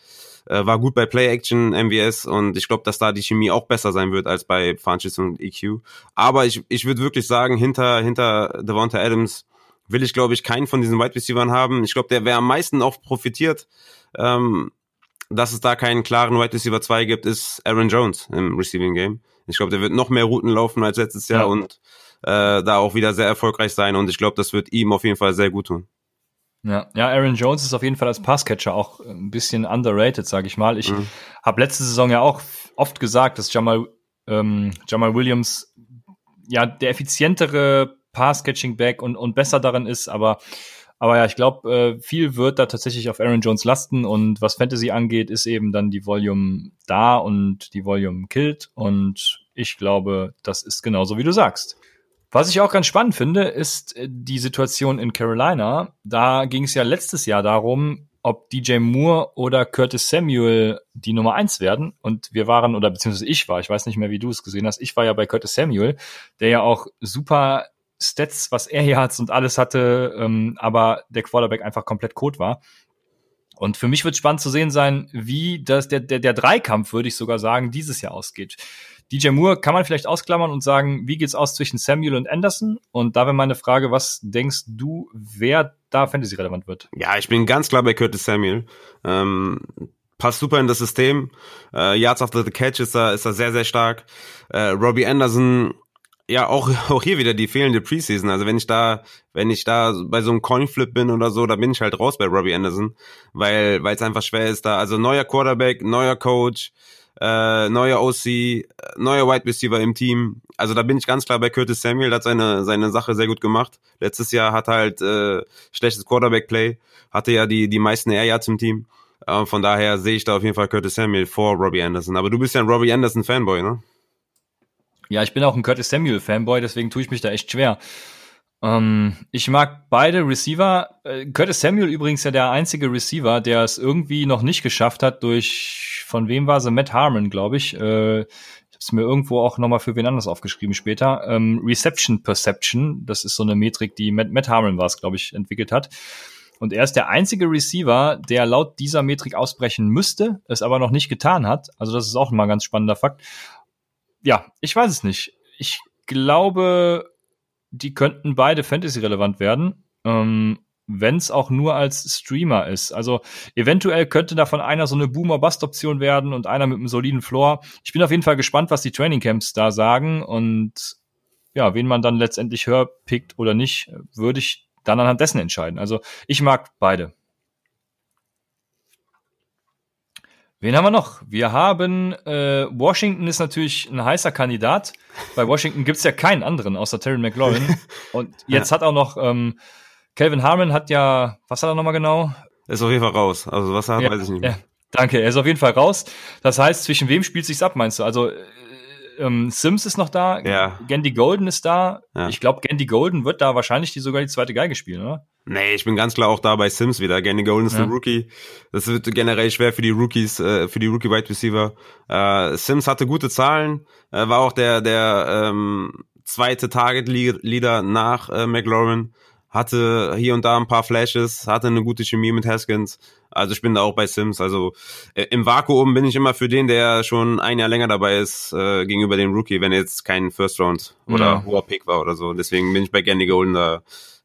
Äh, war gut bei Play Action, MVS und ich glaube, dass da die Chemie auch besser sein wird als bei Funches und EQ. Aber ich, ich würde wirklich sagen, hinter, hinter Devonta Adams will ich, glaube ich, keinen von diesen Wide Receivers haben. Ich glaube, der, wer am meisten auch profitiert, ähm, dass es da keinen klaren Wide Receiver 2 gibt, ist Aaron Jones im Receiving Game. Ich glaube, der wird noch mehr Routen laufen als letztes Jahr ja. und äh, da auch wieder sehr erfolgreich sein und ich glaube, das wird ihm auf jeden Fall sehr gut tun. Ja, ja, Aaron Jones ist auf jeden Fall als Passcatcher auch ein bisschen underrated, sage ich mal. Ich mhm. habe letzte Saison ja auch oft gesagt, dass Jamal, ähm, Jamal Williams ja der effizientere Passcatching-Back und, und besser darin ist, aber aber ja, ich glaube, äh, viel wird da tatsächlich auf Aaron Jones lasten und was Fantasy angeht, ist eben dann die Volume da und die Volume killt und ich glaube, das ist genauso wie du sagst. Was ich auch ganz spannend finde, ist äh, die Situation in Carolina. Da ging es ja letztes Jahr darum, ob DJ Moore oder Curtis Samuel die Nummer eins werden. Und wir waren, oder beziehungsweise ich war, ich weiß nicht mehr, wie du es gesehen hast, ich war ja bei Curtis Samuel, der ja auch super Stats, was er hier hat und alles hatte, ähm, aber der Quarterback einfach komplett kot war. Und für mich wird spannend zu sehen sein, wie das, der, der, der Dreikampf, würde ich sogar sagen, dieses Jahr ausgeht. DJ Moore kann man vielleicht ausklammern und sagen, wie geht's aus zwischen Samuel und Anderson? Und da wäre meine Frage, was denkst du, wer da Fantasy relevant wird? Ja, ich bin ganz klar bei Curtis Samuel. Ähm, passt super in das System. Äh, Yards after the catch ist da, ist da sehr, sehr stark. Äh, Robbie Anderson, ja, auch, auch hier wieder die fehlende Preseason. Also wenn ich da, wenn ich da bei so einem Coinflip bin oder so, da bin ich halt raus bei Robbie Anderson, weil, weil es einfach schwer ist da. Also neuer Quarterback, neuer Coach, äh, neuer OC, äh, neuer Wide Receiver im Team. Also da bin ich ganz klar bei Curtis Samuel, der hat seine, seine Sache sehr gut gemacht. Letztes Jahr hat halt äh, schlechtes Quarterback-Play, hatte ja die, die meisten Air Yards im Team. Äh, von daher sehe ich da auf jeden Fall Curtis Samuel vor Robbie Anderson. Aber du bist ja ein Robbie Anderson-Fanboy, ne? Ja, ich bin auch ein Curtis Samuel-Fanboy, deswegen tue ich mich da echt schwer. Ähm, ich mag beide Receiver. Äh, Curtis Samuel übrigens ja der einzige Receiver, der es irgendwie noch nicht geschafft hat durch, von wem war sie? Matt Harmon, glaube ich. Äh, es mir irgendwo auch nochmal für wen anders aufgeschrieben später. Ähm, Reception Perception, das ist so eine Metrik, die Matt, Matt Harmon war es, glaube ich, entwickelt hat. Und er ist der einzige Receiver, der laut dieser Metrik ausbrechen müsste, es aber noch nicht getan hat. Also das ist auch mal ein ganz spannender Fakt. Ja, ich weiß es nicht. Ich glaube, die könnten beide Fantasy-relevant werden. Ähm, wenn es auch nur als Streamer ist. Also eventuell könnte davon einer so eine Boomer-Bust-Option werden und einer mit einem soliden Floor. Ich bin auf jeden Fall gespannt, was die Training Camps da sagen und ja, wen man dann letztendlich höher pickt oder nicht, würde ich dann anhand dessen entscheiden. Also ich mag beide. Wen haben wir noch? Wir haben äh, Washington ist natürlich ein heißer Kandidat. Bei Washington gibt's ja keinen anderen außer Terry McLaurin. Und jetzt hat auch noch ähm, Calvin Harmon hat ja, was hat er nochmal genau? Ist auf jeden Fall raus. Also was er hat, ja, weiß ich nicht mehr. Ja, danke, er ist auf jeden Fall raus. Das heißt, zwischen wem spielt sich's ab, meinst du? Also äh, ähm, Sims ist noch da, ja. Gandy Golden ist da. Ja. Ich glaube, Gandy Golden wird da wahrscheinlich die, sogar die zweite Geige spielen, oder? Nee, ich bin ganz klar auch da bei Sims wieder. Gandy Golden ist ja. ein Rookie. Das wird generell schwer für die Rookies, äh, für die Rookie Wide Receiver. Äh, Sims hatte gute Zahlen, äh, war auch der der ähm, zweite Target Leader nach äh, McLaurin hatte hier und da ein paar Flashes, hatte eine gute Chemie mit Haskins. Also ich bin da auch bei Sims. Also äh, im Vakuum bin ich immer für den, der schon ein Jahr länger dabei ist, äh, gegenüber dem Rookie, wenn jetzt kein First Round oder ja. hoher Pick war oder so. Deswegen bin ich bei Gandy Golden da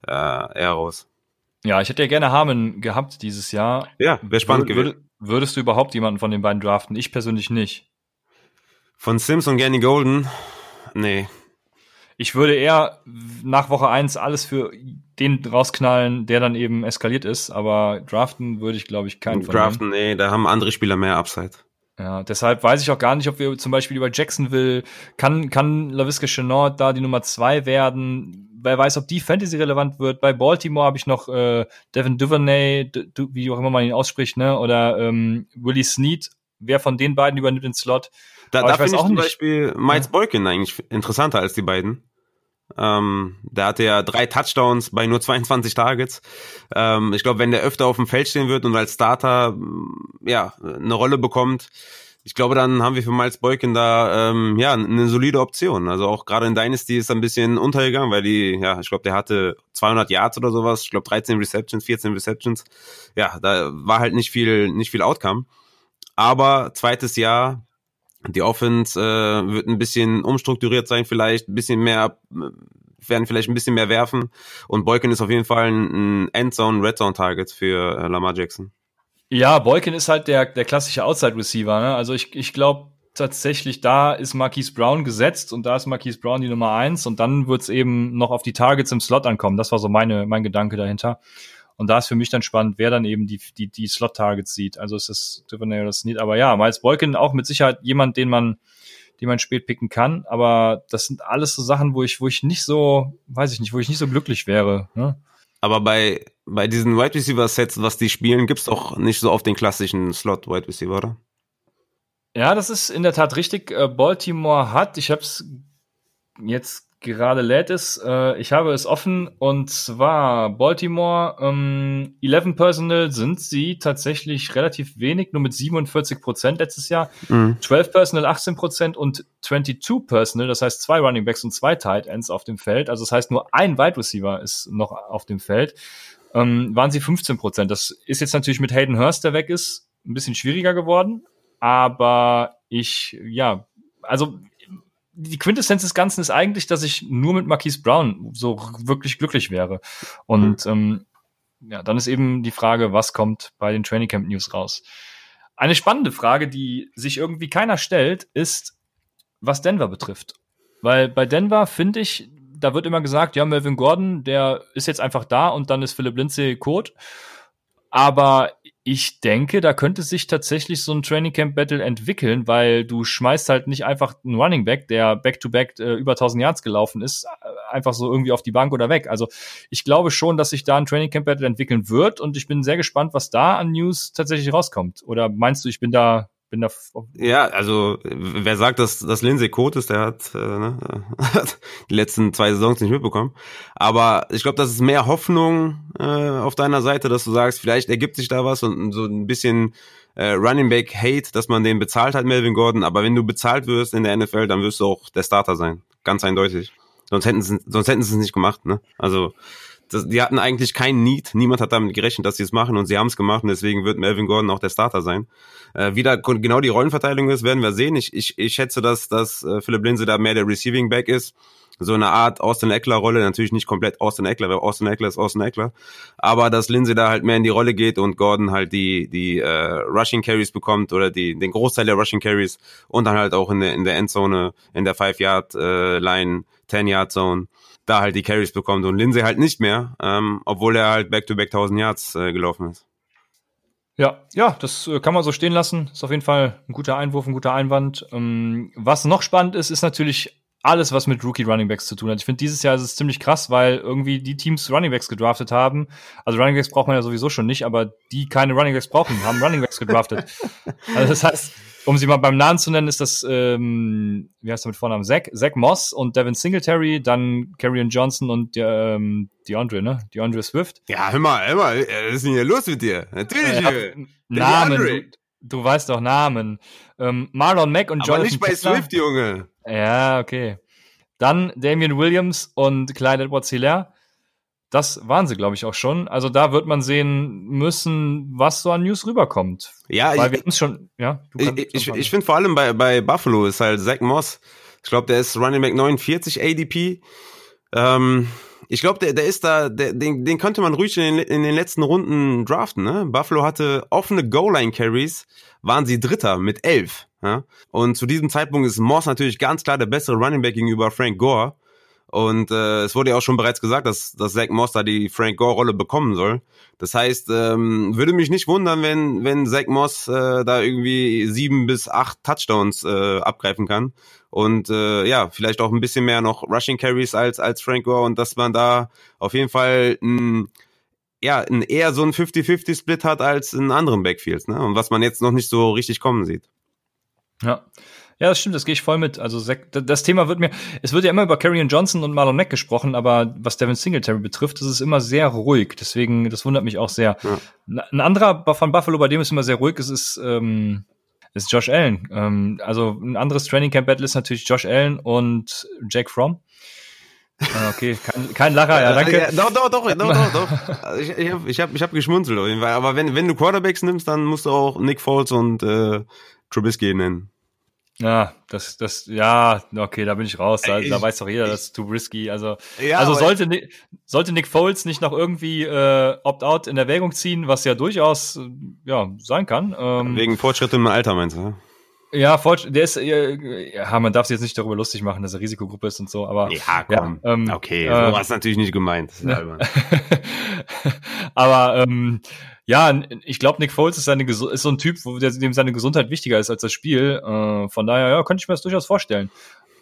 äh, eher raus. Ja, ich hätte ja gerne Harmon gehabt dieses Jahr. Ja, wäre spannend Wür gewesen. Würdest du überhaupt jemanden von den beiden draften? Ich persönlich nicht. Von Sims und Gandy Golden? Nee, ich würde eher nach Woche eins alles für den rausknallen, der dann eben eskaliert ist, aber draften würde ich, glaube ich, keinen von Draften, nee, da haben andere Spieler mehr Upside. Ja, deshalb weiß ich auch gar nicht, ob wir zum Beispiel über Jacksonville, kann, kann LaVisca Chenard da die Nummer zwei werden? Wer weiß, ob die Fantasy relevant wird. Bei Baltimore habe ich noch äh, Devin Duvernay, wie auch immer man ihn ausspricht, ne? Oder ähm, Willie Snead. Wer von den beiden übernimmt den Slot? Da, da finde ich zum nicht. Beispiel Miles. Boykin eigentlich interessanter als die beiden. Ähm, der hatte ja drei Touchdowns bei nur 22 Targets. Ähm, ich glaube, wenn der öfter auf dem Feld stehen wird und als Starter ja eine Rolle bekommt, ich glaube, dann haben wir für Miles Boykin da ähm, ja eine solide Option. Also auch gerade in Dynasty ist er ein bisschen untergegangen, weil die ja, ich glaube, der hatte 200 Yards oder sowas. Ich glaube 13 Receptions, 14 Receptions. Ja, da war halt nicht viel nicht viel Outcome. Aber zweites Jahr die Offense äh, wird ein bisschen umstrukturiert sein, vielleicht ein bisschen mehr, werden vielleicht ein bisschen mehr werfen. Und Boykin ist auf jeden Fall ein Endzone, Redzone Target für äh, Lamar Jackson. Ja, Boykin ist halt der, der klassische Outside Receiver. Ne? Also ich, ich glaube tatsächlich, da ist Marquise Brown gesetzt und da ist Marquise Brown die Nummer eins und dann wird's eben noch auf die Targets im Slot ankommen. Das war so meine, mein Gedanke dahinter. Und da ist für mich dann spannend, wer dann eben die, die, die Slot-Targets sieht. Also ist das Duvernay oder Snead. Aber ja, Miles Boykin auch mit Sicherheit jemand, den man, den man spät picken kann. Aber das sind alles so Sachen, wo ich, wo ich nicht so, weiß ich nicht, wo ich nicht so glücklich wäre. Ne? Aber bei, bei diesen Wide Receiver Sets, was die spielen, gibt's auch nicht so oft den klassischen Slot Wide Receiver, oder? Ja, das ist in der Tat richtig. Äh, Baltimore hat, ich habe es jetzt gerade lädt es. Äh, ich habe es offen und zwar Baltimore. Ähm, 11 Personal sind sie tatsächlich relativ wenig, nur mit 47 Prozent letztes Jahr. Mhm. 12 Personal 18 Prozent und 22 Personal, das heißt zwei Running Backs und zwei Tight Ends auf dem Feld. Also das heißt nur ein Wide Receiver ist noch auf dem Feld. Ähm, waren sie 15 Prozent. Das ist jetzt natürlich mit Hayden Hurst, der weg ist, ein bisschen schwieriger geworden. Aber ich, ja, also die Quintessenz des Ganzen ist eigentlich, dass ich nur mit Marquise Brown so wirklich glücklich wäre. Und mhm. ähm, ja, dann ist eben die Frage, was kommt bei den Training Camp News raus? Eine spannende Frage, die sich irgendwie keiner stellt, ist, was Denver betrifft. Weil bei Denver finde ich, da wird immer gesagt, ja, Melvin Gordon, der ist jetzt einfach da und dann ist Philipp Lindsay Code. Aber ich denke, da könnte sich tatsächlich so ein Training Camp Battle entwickeln, weil du schmeißt halt nicht einfach einen Running Back, der Back-to-Back -back, äh, über 1000 Yards gelaufen ist, äh, einfach so irgendwie auf die Bank oder weg. Also ich glaube schon, dass sich da ein Training Camp Battle entwickeln wird und ich bin sehr gespannt, was da an News tatsächlich rauskommt. Oder meinst du, ich bin da bin da. Ja, also wer sagt, dass, dass Lindsay Code ist, der hat, äh, ne, die letzten zwei Saisons nicht mitbekommen. Aber ich glaube, das ist mehr Hoffnung äh, auf deiner Seite, dass du sagst, vielleicht ergibt sich da was und so ein bisschen äh, Running Back Hate, dass man den bezahlt hat, Melvin Gordon. Aber wenn du bezahlt wirst in der NFL, dann wirst du auch der Starter sein, ganz eindeutig. Sonst hätten sie, sonst hätten sie es nicht gemacht, ne? Also das, die hatten eigentlich keinen Need. Niemand hat damit gerechnet, dass sie es machen und sie haben es gemacht und deswegen wird Melvin Gordon auch der Starter sein. Äh, wie da genau die Rollenverteilung ist, werden wir sehen. Ich, ich, ich schätze, dass, dass äh, Philipp Linse da mehr der Receiving Back ist. so eine Art Austin Eckler-Rolle, natürlich nicht komplett Austin Eckler, weil Austin Eckler ist Austin Eckler, aber dass Lindsay da halt mehr in die Rolle geht und Gordon halt die die äh, Rushing Carries bekommt oder die den Großteil der Rushing Carries und dann halt auch in der in der Endzone, in der 5 Yard äh, Line, 10 Yard Zone da halt die Carries bekommt und Lindsay halt nicht mehr, ähm, obwohl er halt back-to-back -back 1000 Yards äh, gelaufen ist. Ja, ja, das äh, kann man so stehen lassen. Ist auf jeden Fall ein guter Einwurf, ein guter Einwand. Ähm, was noch spannend ist, ist natürlich alles, was mit Rookie Runningbacks zu tun hat. Ich finde, dieses Jahr ist es ziemlich krass, weil irgendwie die Teams Runningbacks gedraftet haben. Also Runningbacks braucht man ja sowieso schon nicht, aber die keine Runningbacks brauchen, haben Runningbacks gedraftet. also das heißt, um sie mal beim Namen zu nennen, ist das, ähm, wie heißt der mit Vornamen? Zach, Zach Moss und Devin Singletary, dann Karrion Johnson und ähm, DeAndre, ne? DeAndre Swift. Ja, hör mal, hör mal, was ist denn hier los mit dir? Natürlich. Äh, Namen, du, du, weißt doch Namen. Ähm, Marlon Mack und Aber Jonathan nicht bei Taylor. Swift, Junge. Ja, okay. Dann Damian Williams und Clyde Edwards-Hilaire. Das waren sie, glaube ich, auch schon. Also da wird man sehen müssen, was so an News rüberkommt. Ja, Weil ich, wir schon, ja. Ich, ich, ich finde vor allem bei, bei Buffalo ist halt Zach Moss, ich glaube, der ist Running Back 49 ADP. Ähm, ich glaube, der, der ist da, der, den, den könnte man ruhig in den, in den letzten Runden draften. Ne? Buffalo hatte offene Goal-Line-Carries, waren sie Dritter mit elf. Ja? Und zu diesem Zeitpunkt ist Moss natürlich ganz klar der bessere Running Back gegenüber Frank Gore. Und äh, es wurde ja auch schon bereits gesagt, dass, dass Zach Moss da die Frank Gore-Rolle bekommen soll. Das heißt, ähm, würde mich nicht wundern, wenn, wenn Zach Moss äh, da irgendwie sieben bis acht Touchdowns äh, abgreifen kann. Und äh, ja, vielleicht auch ein bisschen mehr noch Rushing Carries als, als Frank Gore und dass man da auf jeden Fall ein, ja, ein eher so ein 50-50-Split hat als in anderen Backfields, ne? Und was man jetzt noch nicht so richtig kommen sieht. Ja. Ja, das stimmt, das gehe ich voll mit. Also das Thema wird mir, es wird ja immer über Karrion Johnson und Marlon Mack gesprochen, aber was Devin Singletary betrifft, ist es immer sehr ruhig. Deswegen, das wundert mich auch sehr. Ja. Ein anderer von Buffalo, bei dem es immer sehr ruhig ist, ist, ähm, ist Josh Allen. Ähm, also ein anderes Training Camp Battle ist natürlich Josh Allen und Jake Fromm. Ah, Okay, kein, kein Lacher, ja, danke. Ja, doch, doch, doch, doch, doch, doch. Also ich ich habe ich hab, ich hab geschmunzelt auf jeden Fall. Aber wenn, wenn du Quarterbacks nimmst, dann musst du auch Nick Foles und äh, Trubisky nennen. Ja, das, das, ja, okay, da bin ich raus. Da, Ich- da weiß doch jeder, das ist too risky. Also, Ja, also sollte, Ni- sollte Nick Foles nicht noch irgendwie äh, Opt-out in Erwägung ziehen, was ja durchaus äh, ja sein kann. Ähm, Wegen Fortschritt im Alter meinst du? ne? ja, Forge, der ist, äh, ja, man darf sich jetzt nicht darüber lustig machen, dass er Risikogruppe ist und so, aber Ja, komm. Ja, ähm, okay, äh, so war es natürlich nicht gemeint. Das ist ne. aber ähm, ja, ich glaube, Nick Foles ist, seine, ist so ein Typ, wo der, dem seine Gesundheit wichtiger ist als das Spiel. Äh, von daher, ja, könnte ich mir das durchaus vorstellen.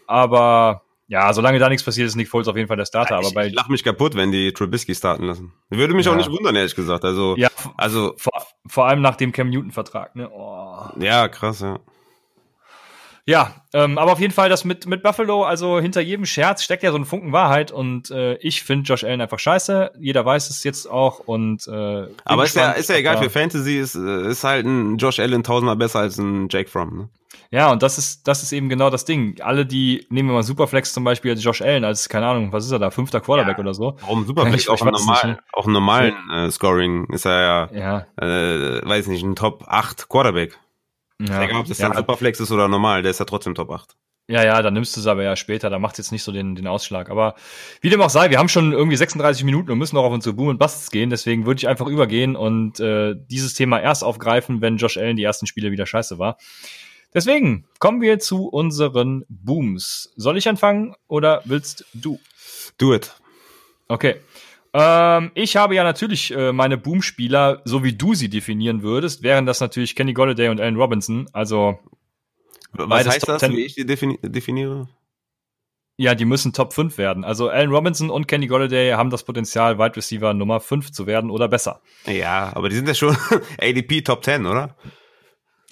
Aber ja, solange da nichts passiert, ist Nick Foles auf jeden Fall der Starter. aber ich, bei ich lach mich kaputt, wenn die Trubisky starten lassen. Würde mich Ja. auch nicht wundern, ehrlich gesagt. Also, ja, also vor, vor allem nach dem Cam Newton Vertrag. Ne? Oh. ja, krass, ja. Ja, ähm, aber auf jeden Fall das mit mit Buffalo. Also hinter jedem Scherz steckt ja so ein Funken Wahrheit und äh, ich finde Josh Allen einfach scheiße. Jeder weiß es jetzt auch und äh, Aber ist ja, ist ja egal, für Fantasy ist, äh, ist halt ein Josh Allen tausendmal besser als ein Jake Fromm. Ne? Ja, und das ist, das ist eben genau das Ding. Alle, die, nehmen wir mal Superflex zum Beispiel, als Josh Allen, als, keine Ahnung, was ist er da, fünfter Quarterback Ja. oder so. Warum super? Ich- auch ich normalen, nicht, auch im normalen äh, Scoring ist er Ja, ja, äh, weiß nicht, ein Top 8 Quarterback. Ja. Egal, ob das ja, dann Superflex ist oder normal, der ist ja trotzdem Top 8. ja, ja, dann nimmst du es aber ja später, da macht jetzt nicht so den, den Ausschlag. Aber wie dem auch sei, wir haben schon irgendwie 36 Minuten und müssen noch auf unsere Boom und Busts gehen, deswegen würde ich einfach übergehen und äh, dieses Thema erst aufgreifen, wenn Josh Allen die ersten Spiele wieder scheiße war. Deswegen kommen wir zu unseren Booms. Soll ich anfangen oder willst du? Do it. Okay. Ähm, ich habe ja natürlich äh, meine Boom-Spieler, so wie du sie definieren würdest, wären das natürlich Kenny Golladay und Allen Robinson. Also, Was heißt Top das, 10. wie ich die defini definiere? ja, die müssen Top 5 werden. Also, Allen Robinson und Kenny Golladay haben das Potenzial, Wide Receiver Nummer 5 zu werden oder besser. Ja, aber die sind ja schon ADP Top 10, oder?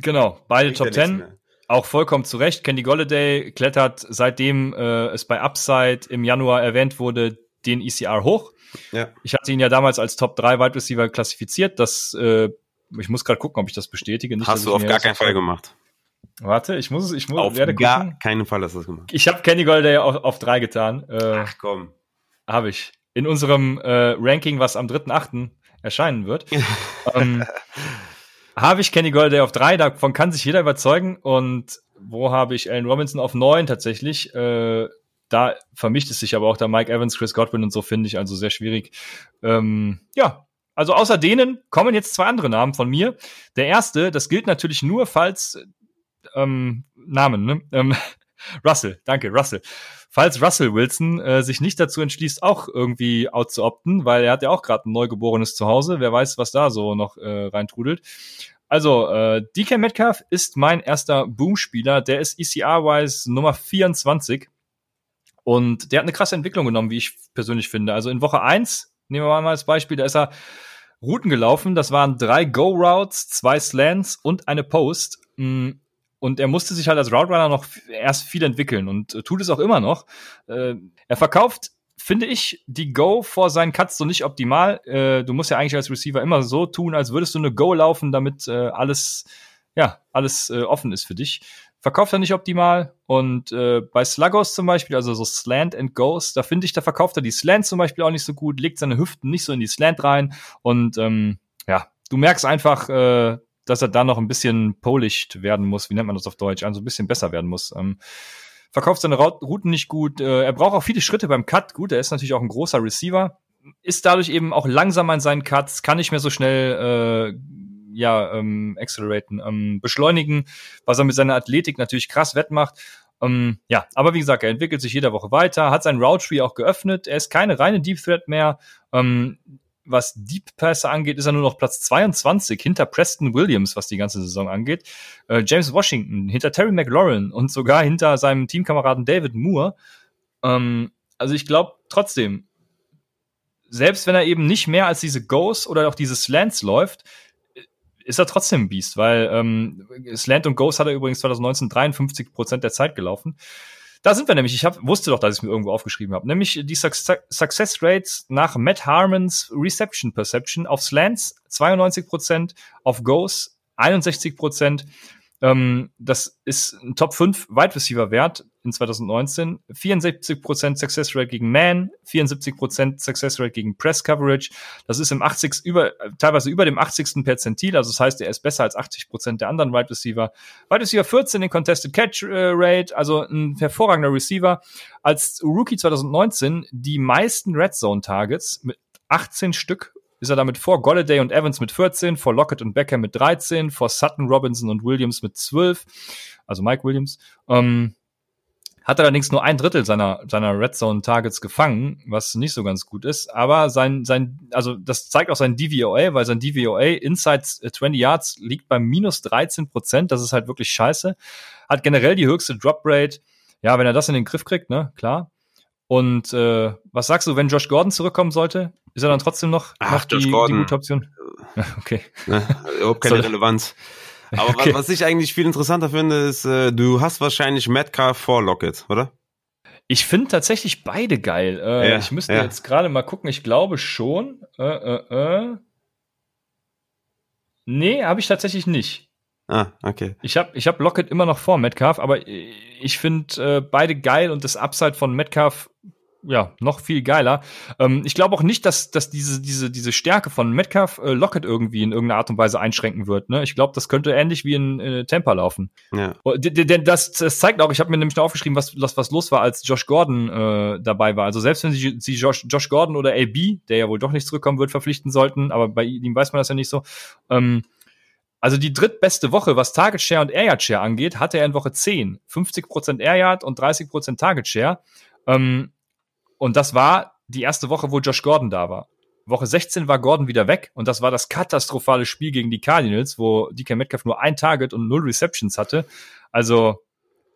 Genau, beide Top nichts 10. mehr. Auch vollkommen zu Recht. Kenny Golladay klettert, seitdem äh, es bei Upside im Januar erwähnt wurde, den ECR hoch. Ja. Ich hatte ihn ja damals als Top 3 Wide Receiver klassifiziert. Das, äh, ich muss gerade gucken, ob ich das bestätige. Nicht, Hast du auf gar keinen Fall gemacht. Warte, ich muss es, ich muss, Auf werde gar gucken. keinen Fall hast du das gemacht. Ich habe Kenny Golladay auf, auf 3 getan. Äh, Ach komm. habe ich. In unserem äh, Ranking, was am 3.8. erscheinen wird. ähm, habe ich Kenny Golladay auf 3, davon kann sich jeder überzeugen. Und wo habe ich Allen Robinson auf 9 tatsächlich? Äh, da vermischt es sich aber auch da Mike Evans, Chris Godwin und so finde ich also sehr schwierig. Ähm, ja, also außer denen kommen jetzt zwei andere Namen von mir. Der erste, das gilt natürlich nur, falls ähm, Namen, ne? Ähm, Russell, danke, Russell. Falls Russell Wilson äh, sich nicht dazu entschließt, auch irgendwie out zu opten, weil er hat ja auch gerade ein Neugeborenes zu Hause, wer weiß, was da so noch äh, reintrudelt. Also, äh, DK Metcalf ist mein erster Boom-Spieler. Der ist ECR-wise Nummer 24. Und der hat eine krasse Entwicklung genommen, wie ich persönlich finde. Also in Woche 1, nehmen wir mal als Beispiel, da ist er Routen gelaufen. Das waren drei Go-Routes, zwei Slants und eine Post. Mm, und er musste sich halt als Route Runner noch erst viel entwickeln und äh, tut es auch immer noch. Äh, er verkauft finde ich die Go vor seinen Cuts so nicht optimal. Äh, du musst ja eigentlich als Receiver immer so tun, als würdest du eine Go laufen, damit äh, alles, ja, alles äh, offen ist für dich. Verkauft er nicht optimal. Und äh, bei Sluggos zum Beispiel, also so Slant and Goes, da finde ich, da verkauft er die Slant zum Beispiel auch nicht so gut, legt seine Hüften nicht so in die Slant rein. Und ähm, ja, du merkst einfach, äh, dass er da noch ein bisschen polished werden muss. Wie nennt man das auf Deutsch? Also ein bisschen besser werden muss. Ähm, verkauft seine Routen nicht gut. Äh, er braucht auch viele Schritte beim Cut. Gut, er ist natürlich auch ein großer Receiver. Ist dadurch eben auch langsamer in seinen Cuts, kann nicht mehr so schnell äh, ja, ähm, acceleraten, ähm, beschleunigen, was er mit seiner Athletik natürlich krass wettmacht. Ähm, ja, aber wie gesagt, er entwickelt sich jede Woche weiter, hat sein Route Tree auch geöffnet. Er ist keine reine Deep Threat mehr. Ähm, was Deep Pässe angeht, ist er nur noch Platz 22 hinter Preston Williams, was die ganze Saison angeht. Äh, James Washington, hinter Terry McLaurin und sogar hinter seinem Teamkameraden David Moore. Ähm, also ich glaube trotzdem, selbst wenn er eben nicht mehr als diese Goes oder auch diese Slants läuft, ist er trotzdem ein Biest, weil ähm, Slant und Goes hat er übrigens 2019 53 Prozent der Zeit gelaufen. Da sind wir nämlich. Ich hab, wusste doch, dass ich es mir irgendwo aufgeschrieben habe. Nämlich die Success, Success Rates nach Matt Harmons Reception Perception auf Slants 92%, auf Goes 61%, ähm, das ist ein Top 5 Wide Receiver Wert in 2019. 74% Success Rate gegen Man, 74% Success Rate gegen Press Coverage. Das ist im 80. über, teilweise über dem 80. Perzentil. Also das heißt, er ist besser als 80% der anderen Wide Receiver. Wide Receiver 14 in Contested Catch äh, Rate, also ein hervorragender Receiver. Als Rookie 2019 die meisten Red Zone Targets mit 18 Stück ist er damit vor Golladay und Evans mit 14, vor Lockett und Becker mit 13, vor Sutton, Robinson und Williams mit 12, also Mike Williams. Ähm, hat allerdings nur ein Drittel seiner, seiner Red Zone Targets gefangen, was nicht so ganz gut ist. Aber sein, sein, also das zeigt auch sein DVOA, weil sein DVOA inside 20 Yards liegt bei minus 13 Prozent. Das ist halt wirklich scheiße. Hat generell die höchste Drop Rate. Ja, wenn er das in den Griff kriegt, ne, klar. Und äh, was sagst du, wenn Josh Gordon zurückkommen sollte? Ist er dann trotzdem noch, Ach, noch die, Gordon. die gute Option? okay. Ne? Überhaupt keine Soll- Relevanz. Aber Okay. was, was ich eigentlich viel interessanter finde, ist, äh, du hast wahrscheinlich Metcalf vor Lockett, oder? Ich finde tatsächlich beide geil. Äh, Ja, ich müsste ja. jetzt gerade mal gucken. Ich glaube schon. Äh, äh, äh. Nee, habe ich tatsächlich nicht. Ah, okay. Ich habe ich hab Lockett immer noch vor Metcalf, aber ich finde äh, beide geil und das Upside von Metcalf ja noch viel geiler. Ähm, ich glaube auch nicht, dass, dass diese, diese, diese Stärke von Metcalf äh, Lockett irgendwie in irgendeiner Art und Weise einschränken wird. Ne? Ich glaube, das könnte ähnlich wie in äh, Tampa laufen. Ja. Oh, Denn das, das zeigt auch, ich habe mir nämlich noch aufgeschrieben, was, was, was los war, als Josh Gordon äh, dabei war. Also selbst wenn sie, sie Josh, Josh Gordon oder AB, der ja wohl doch nicht zurückkommen wird, verpflichten sollten, aber bei ihm weiß man das ja nicht so. Ähm, also die drittbeste Woche, was Target Share und Air Yard Share angeht, hatte er in Woche 10. 50% Air Yard und 30% Target Share. Ähm, und das war die erste Woche, wo Josh Gordon da war. Woche 16 war Gordon wieder weg und das war das katastrophale Spiel gegen die Cardinals, wo DK Metcalf nur ein Target und null Receptions hatte. Also,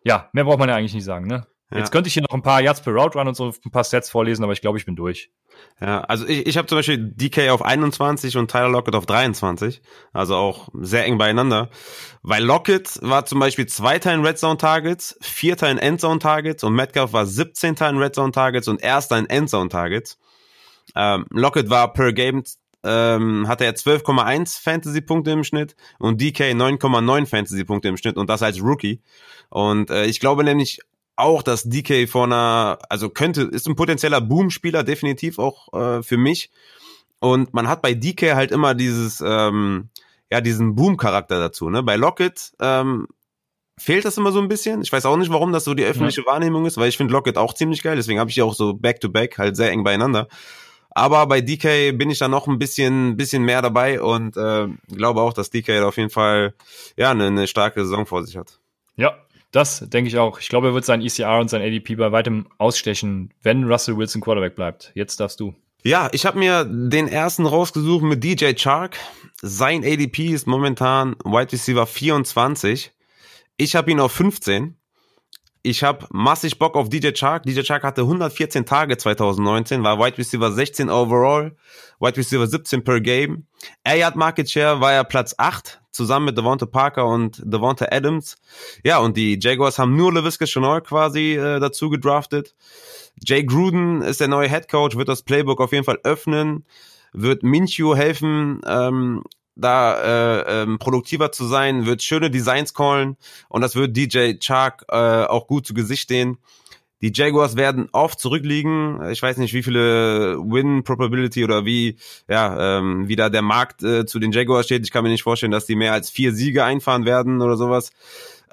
ja, mehr braucht man ja eigentlich nicht sagen, ne? Ja. Jetzt könnte ich hier noch ein paar Yards per Route Run und so ein paar Sets vorlesen, aber ich glaube, ich bin durch. Ja, also ich, ich habe zum Beispiel DK auf 21 und Tyler Lockett auf 23, also auch sehr eng beieinander. Weil Lockett war zum Beispiel Zweiter in Red Zone Targets, Vierter in Endzone Targets und Metcalf war 17. in Red Zone Targets und Erster in Endzone Targets. Ähm, Lockett war per Game ähm, hatte er 12,1 Fantasy-Punkte im Schnitt und DK 9,9 Fantasy-Punkte im Schnitt und das als Rookie. Und äh, ich glaube nämlich auch, dass DK vor einer, also könnte, ist ein potenzieller Boom-Spieler, definitiv auch äh, für mich. Und man hat bei DK halt immer dieses, ähm, ja, diesen Boom-Charakter dazu. Ne? Bei Lockett ähm, fehlt das immer so ein bisschen. Ich weiß auch nicht, warum das so die öffentliche ja. Wahrnehmung ist, weil ich finde Lockett auch ziemlich geil, deswegen habe ich die auch so back-to-back -back halt sehr eng beieinander. Aber bei DK bin ich da noch ein bisschen, bisschen mehr dabei und äh, glaube auch, dass DK auf jeden Fall ja eine, eine starke Saison vor sich hat. Ja, das denke ich auch. Ich glaube, er wird sein ECR und sein ADP bei weitem ausstechen, wenn Russell Wilson Quarterback bleibt. Jetzt darfst du. Ja, ich habe mir den ersten rausgesucht mit DJ Chark. Sein ADP ist momentan Wide Receiver 24. Ich habe ihn auf 15. Ich habe massig Bock auf DJ Chark. DJ Chark hatte 114 Tage 2019, war Wide Receiver 16 overall, Wide Receiver 17 per Game. Air Yard Market Share war er Platz 8, zusammen mit Devonta Parker und Devonta Adams. Ja, und die Jaguars haben nur LaVisca Chenault quasi äh, dazu gedraftet. Jay Gruden ist der neue Head Coach, wird das Playbook auf jeden Fall öffnen, wird Minshew helfen, ähm, da äh, ähm, produktiver zu sein, wird schöne Designs callen und das wird DJ Chark äh, auch gut zu Gesicht stehen. Die Jaguars werden oft zurückliegen. Ich weiß nicht, wie viele Win Probability oder wie ja ähm, wie da der Markt äh, zu den Jaguars steht. Ich kann mir nicht vorstellen, dass die mehr als vier Siege einfahren werden oder sowas.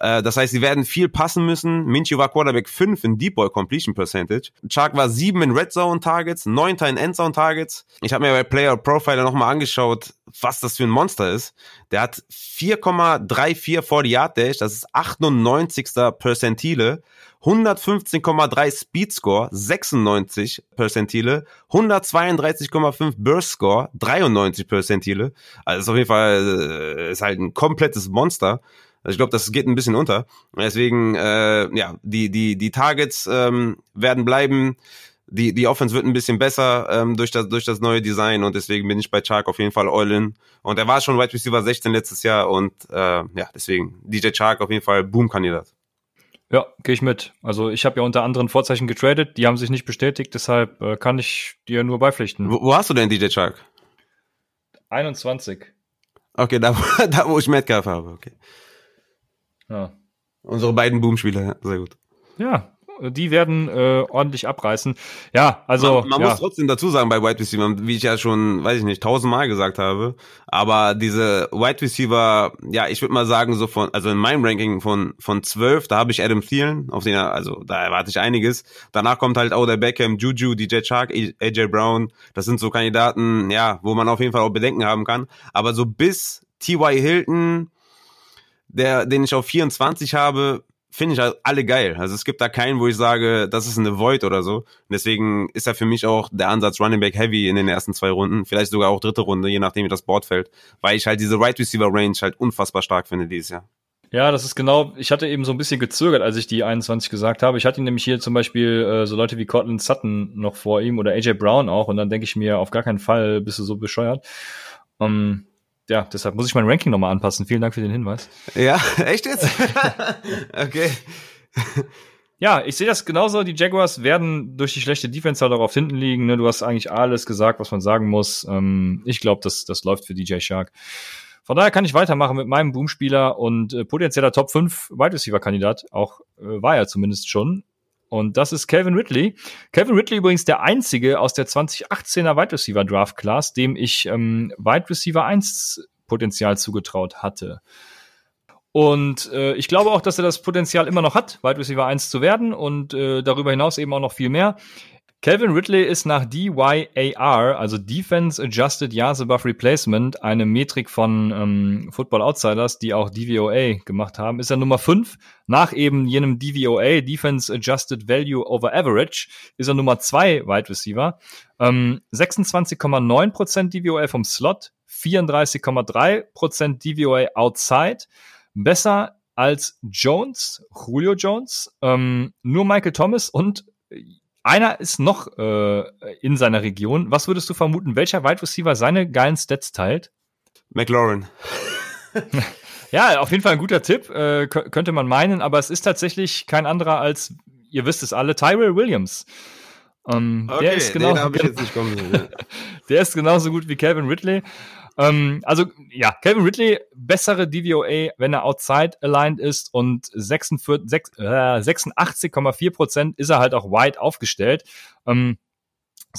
Äh, das heißt, sie werden viel passen müssen. Minshew war Quarterback 5 in Deep Ball Completion Percentage. Chark war 7 in Red Zone Targets, 9 in Endzone Targets. Ich habe mir bei Player Profiler nochmal angeschaut, was das für ein Monster ist. Der hat 4,34 vor die Yard Dash, das ist 98. Percentile. 115,3 Speed Score, 96 Percentile, 132,5 Burst Score, 93 Percentile. Also ist auf jeden Fall äh, ist halt ein komplettes Monster. Also ich glaube, das geht ein bisschen unter. Deswegen, äh, ja, die, die, die Targets ähm, werden bleiben. Die, die Offense wird ein bisschen besser ähm, durch, das, durch das neue Design und deswegen bin ich bei Chark auf jeden Fall all in. Und er war schon Wide Receiver 16 letztes Jahr und äh, ja, deswegen DJ Chark auf jeden Fall Boom-Kandidat. Ja, gehe ich mit. Also ich habe ja unter anderen Vorzeichen getradet, die haben sich nicht bestätigt, deshalb äh, kann ich dir nur beipflichten. Wo, wo hast du denn DJ Chark? 21. Okay, da, da wo ich Metcalf habe, okay. Ja. Unsere beiden Boom-Spieler, sehr gut. Ja, die werden äh, ordentlich abreißen. Ja, also. Man, man ja. muss trotzdem dazu sagen bei Wide Receiver, wie ich ja schon, weiß ich nicht, tausendmal gesagt habe, aber diese Wide Receiver, ja, ich würde mal sagen, so von, also in meinem Ranking von von zwölf, da habe ich Adam Thielen, auf den, also da erwarte ich einiges. Danach kommt halt Oder Beckham, Juju, DJ Chark, AJ Brown. Das sind so Kandidaten, ja, wo man auf jeden Fall auch Bedenken haben kann. Aber so bis T.Y. Hilton, der, den ich auf 24 habe, finde ich halt alle geil. Also es gibt da keinen, wo ich sage, das ist eine Void oder so. Und deswegen ist er für mich auch der Ansatz Running Back Heavy in den ersten zwei Runden, vielleicht sogar auch dritte Runde, je nachdem wie das Board fällt, weil ich halt diese Right Receiver Range halt unfassbar stark finde dieses Jahr. Ja, das ist genau, ich hatte eben so ein bisschen gezögert, als ich die 21 gesagt habe. Ich hatte nämlich hier zum Beispiel äh, so Leute wie Cortland Sutton noch vor ihm oder AJ Brown auch und dann denke ich mir, auf gar keinen Fall bist du so bescheuert. Um, ähm, ja, deshalb muss ich mein Ranking nochmal anpassen. Vielen Dank für den Hinweis. Ja, echt jetzt? okay. Ja, ich sehe das genauso. Die Jaguars werden durch die schlechte Defense halt auch auf hinten liegen. Ne? Du hast eigentlich alles gesagt, was man sagen muss. Ähm, ich glaube, das, das läuft für DJ Shark. Von daher kann ich weitermachen mit meinem Boomspieler und äh, potenzieller Top 5 Wide Receiver Kandidat. Auch äh, war er zumindest schon. Und das ist Calvin Ridley. Calvin Ridley übrigens der einzige aus der 2018er Wide Receiver Draft Class, dem ich ähm, Wide Receiver 1 Potenzial zugetraut hatte. Und äh, ich glaube auch, dass er das Potenzial immer noch hat, Wide Receiver 1 zu werden und äh, darüber hinaus eben auch noch viel mehr. Calvin Ridley ist nach DYAR, also Defense Adjusted Yards Above Replacement, eine Metrik von ähm, Football Outsiders, die auch DVOA gemacht haben, ist er Nummer 5. Nach eben jenem DVOA, Defense Adjusted Value Over Average, ist er Nummer 2 Wide Receiver. Ähm, 26,9% DVOA vom Slot, 34,3% DVOA outside. Besser als Jones, Julio Jones, ähm, nur Michael Thomas und einer ist noch äh, in seiner Region. Was würdest du vermuten, welcher Wide Receiver seine geilen Stats teilt? McLaurin. ja, auf jeden Fall ein guter Tipp, äh, könnte man meinen, aber es ist tatsächlich kein anderer als, ihr wisst es alle, Tyrell Williams. Ähm, okay, der ist genau, den ich jetzt nicht kommen sehen. der ist genauso gut wie Calvin Ridley. Ähm, also ja, Calvin Ridley, bessere DVOA, wenn er outside aligned ist und 86,4 äh, Prozent ist er halt auch wide aufgestellt. Ähm,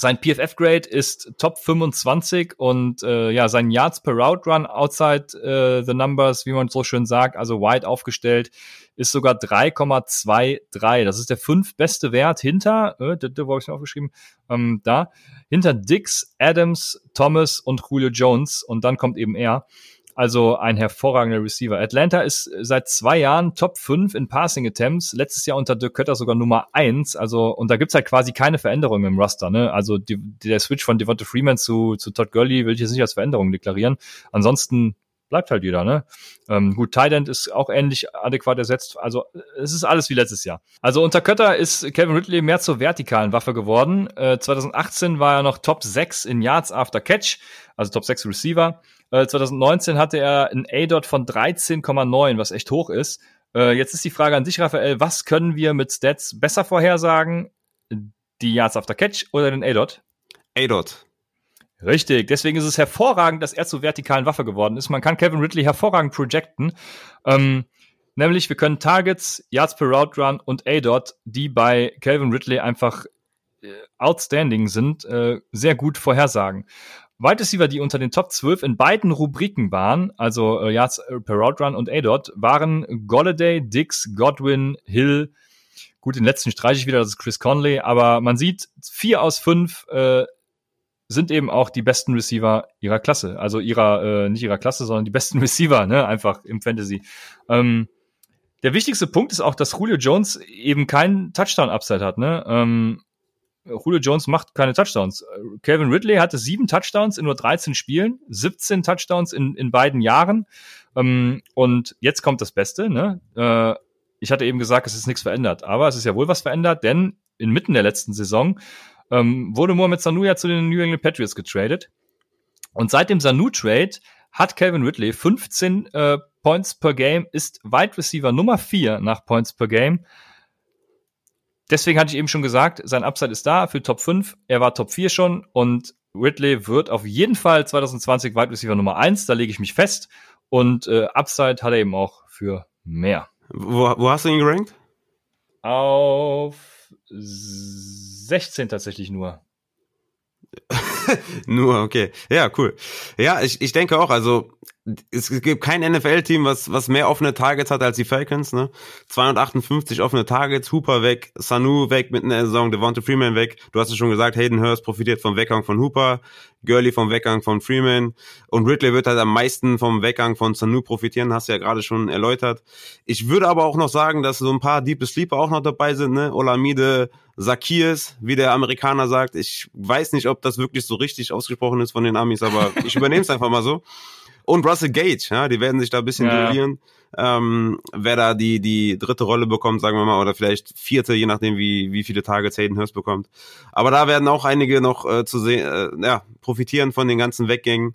Sein PFF-Grade ist Top 25 und äh, ja, sein Yards per Route Run outside äh, the numbers, wie man so schön sagt, also wide aufgestellt, ist sogar 3,23. Das ist der fünf beste Wert hinter, äh, wo habe ich mir aufgeschrieben, ähm, da, hinter Dix, Adams, Thomas und Julio Jones und dann kommt eben er. Also ein hervorragender Receiver. Atlanta ist seit zwei Jahren Top 5 in Passing Attempts. Letztes Jahr unter Dirk Kötter sogar Nummer 1. Also, und da gibt's halt quasi keine Veränderung im Roster. Ne? Also die, der Switch von Devonta Freeman zu, zu Todd Gurley will ich jetzt nicht als Veränderung deklarieren. Ansonsten bleibt halt jeder, ne? Ähm, gut, Tident ist auch ähnlich adäquat ersetzt. Also es ist alles wie letztes Jahr. Also unter Kötter ist Kevin Ridley mehr zur vertikalen Waffe geworden. Äh, 2018 war er noch Top 6 in Yards after Catch, also Top 6 Receiver. 2019 äh, hatte er ein A-Dot von 13,9, was echt hoch ist. Äh, jetzt ist die Frage an dich, Raphael, was können wir mit Stats besser vorhersagen? Die Yards after Catch oder den A-Dot? A-Dot. Richtig, deswegen ist es hervorragend, dass er zur vertikalen Waffe geworden ist. Man kann Kevin Ridley hervorragend projecten. Ähm, nämlich, wir können Targets, Yards per Route Run und A-Dot, die bei Kevin Ridley einfach äh, outstanding sind, äh, sehr gut vorhersagen. Wide Receiver, die unter den Top 12 in beiden Rubriken waren, also äh, Yards per Route Run und A-Dot, waren Golladay, Dix, Godwin, Hill. Gut, den letzten streiche ich wieder, das ist Chris Conley, aber man sieht, vier aus fünf äh, sind eben auch die besten Receiver ihrer Klasse. Also ihrer, äh, nicht ihrer Klasse, sondern die besten Receiver, ne, einfach im Fantasy. Ähm, der wichtigste Punkt ist auch, dass Julio Jones eben keinen Touchdown-Upside hat, ne? Ähm, Julio Jones macht keine Touchdowns. Calvin Ridley hatte sieben Touchdowns in nur 13 Spielen, 17 Touchdowns in, in beiden Jahren. Ähm, und jetzt kommt das Beste. Ne? Äh, ich hatte eben gesagt, es ist nichts verändert, aber es ist ja wohl was verändert, denn inmitten der letzten Saison ähm, wurde Mohamed Sanu ja zu den New England Patriots getradet. Und seit dem Sanu-Trade hat Calvin Ridley 15 äh, Points per Game, ist Wide Receiver Nummer 4 nach Points per Game deswegen hatte ich eben schon gesagt, sein Upside ist da für Top 5. Er war Top 4 schon und Ridley wird auf jeden Fall 2020 Wide Receiver Nummer 1, da lege ich mich fest. Und äh, Upside hat er eben auch für mehr. Wo, wo hast du ihn gerankt? Auf 16 tatsächlich nur. nur, okay. Ja, cool. Ja, ich, ich denke auch, also es gibt kein NFL-Team, was, was mehr offene Targets hat als die Falcons, ne? 258 offene Targets, Hooper weg, Sanu weg mitten in der Saison, Devonta Freeman weg. Du hast es schon gesagt, Hayden Hurst profitiert vom Weggang von Hooper, Gurley vom Weggang von Freeman und Ridley wird halt am meisten vom Weggang von Sanu profitieren, hast du ja gerade schon erläutert. Ich würde aber auch noch sagen, dass so ein paar Deep Sleeper auch noch dabei sind, ne? Olamide, Sakirs, wie der Amerikaner sagt. Ich weiß nicht, ob das wirklich so richtig ausgesprochen ist von den Amis, aber ich übernehme es einfach mal so und Russell Gage, ja, die werden sich da ein bisschen ja. duellieren. Ähm, wer da die, die dritte Rolle bekommt, sagen wir mal, oder vielleicht vierte, je nachdem, wie, wie viele Tage Hayden Hurst bekommt. Aber da werden auch einige noch äh, zu sehen, äh, ja, profitieren von den ganzen Weggängen.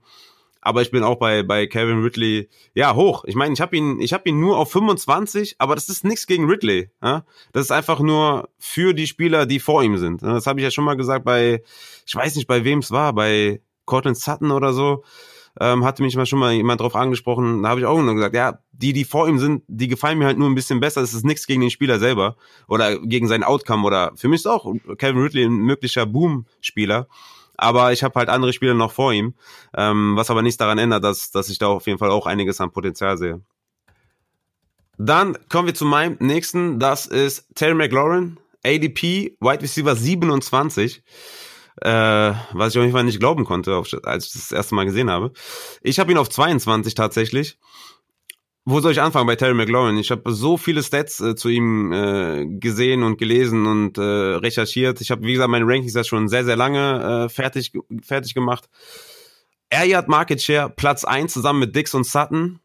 Aber ich bin auch bei, bei Kevin Ridley, ja, hoch. Ich meine, ich habe ihn, ich habe ihn nur auf 25, aber das ist nichts gegen Ridley. Ja? Das ist einfach nur für die Spieler, die vor ihm sind. Das habe ich ja schon mal gesagt bei, ich weiß nicht, bei wem es war, bei Cortland Sutton oder so ähm, hatte mich mal schon mal jemand drauf angesprochen, da habe ich auch nur gesagt, ja, die, die vor ihm sind, die gefallen mir halt nur ein bisschen besser. Es ist nichts gegen den Spieler selber oder gegen sein Outcome oder für mich ist auch Kevin Ridley ein möglicher Boom-Spieler. Aber ich habe halt andere Spieler noch vor ihm, ähm, was aber nichts daran ändert, dass, dass ich da auf jeden Fall auch einiges an Potenzial sehe. Dann kommen wir zu meinem nächsten, das ist Terry McLaurin, ADP, Wide Receiver 27 äh, was ich auf jeden Fall nicht glauben konnte, als ich das erste Mal gesehen habe. Ich habe ihn auf 22 tatsächlich. Wo soll ich anfangen bei Terry McLaurin? Ich habe so viele Stats äh, zu ihm äh, gesehen und gelesen und äh, recherchiert. Ich habe, wie gesagt, meine Rankings jetzt schon sehr, sehr lange äh, fertig, fertig gemacht. Air Yard Market Share Platz 1 zusammen mit Dix und Sutton.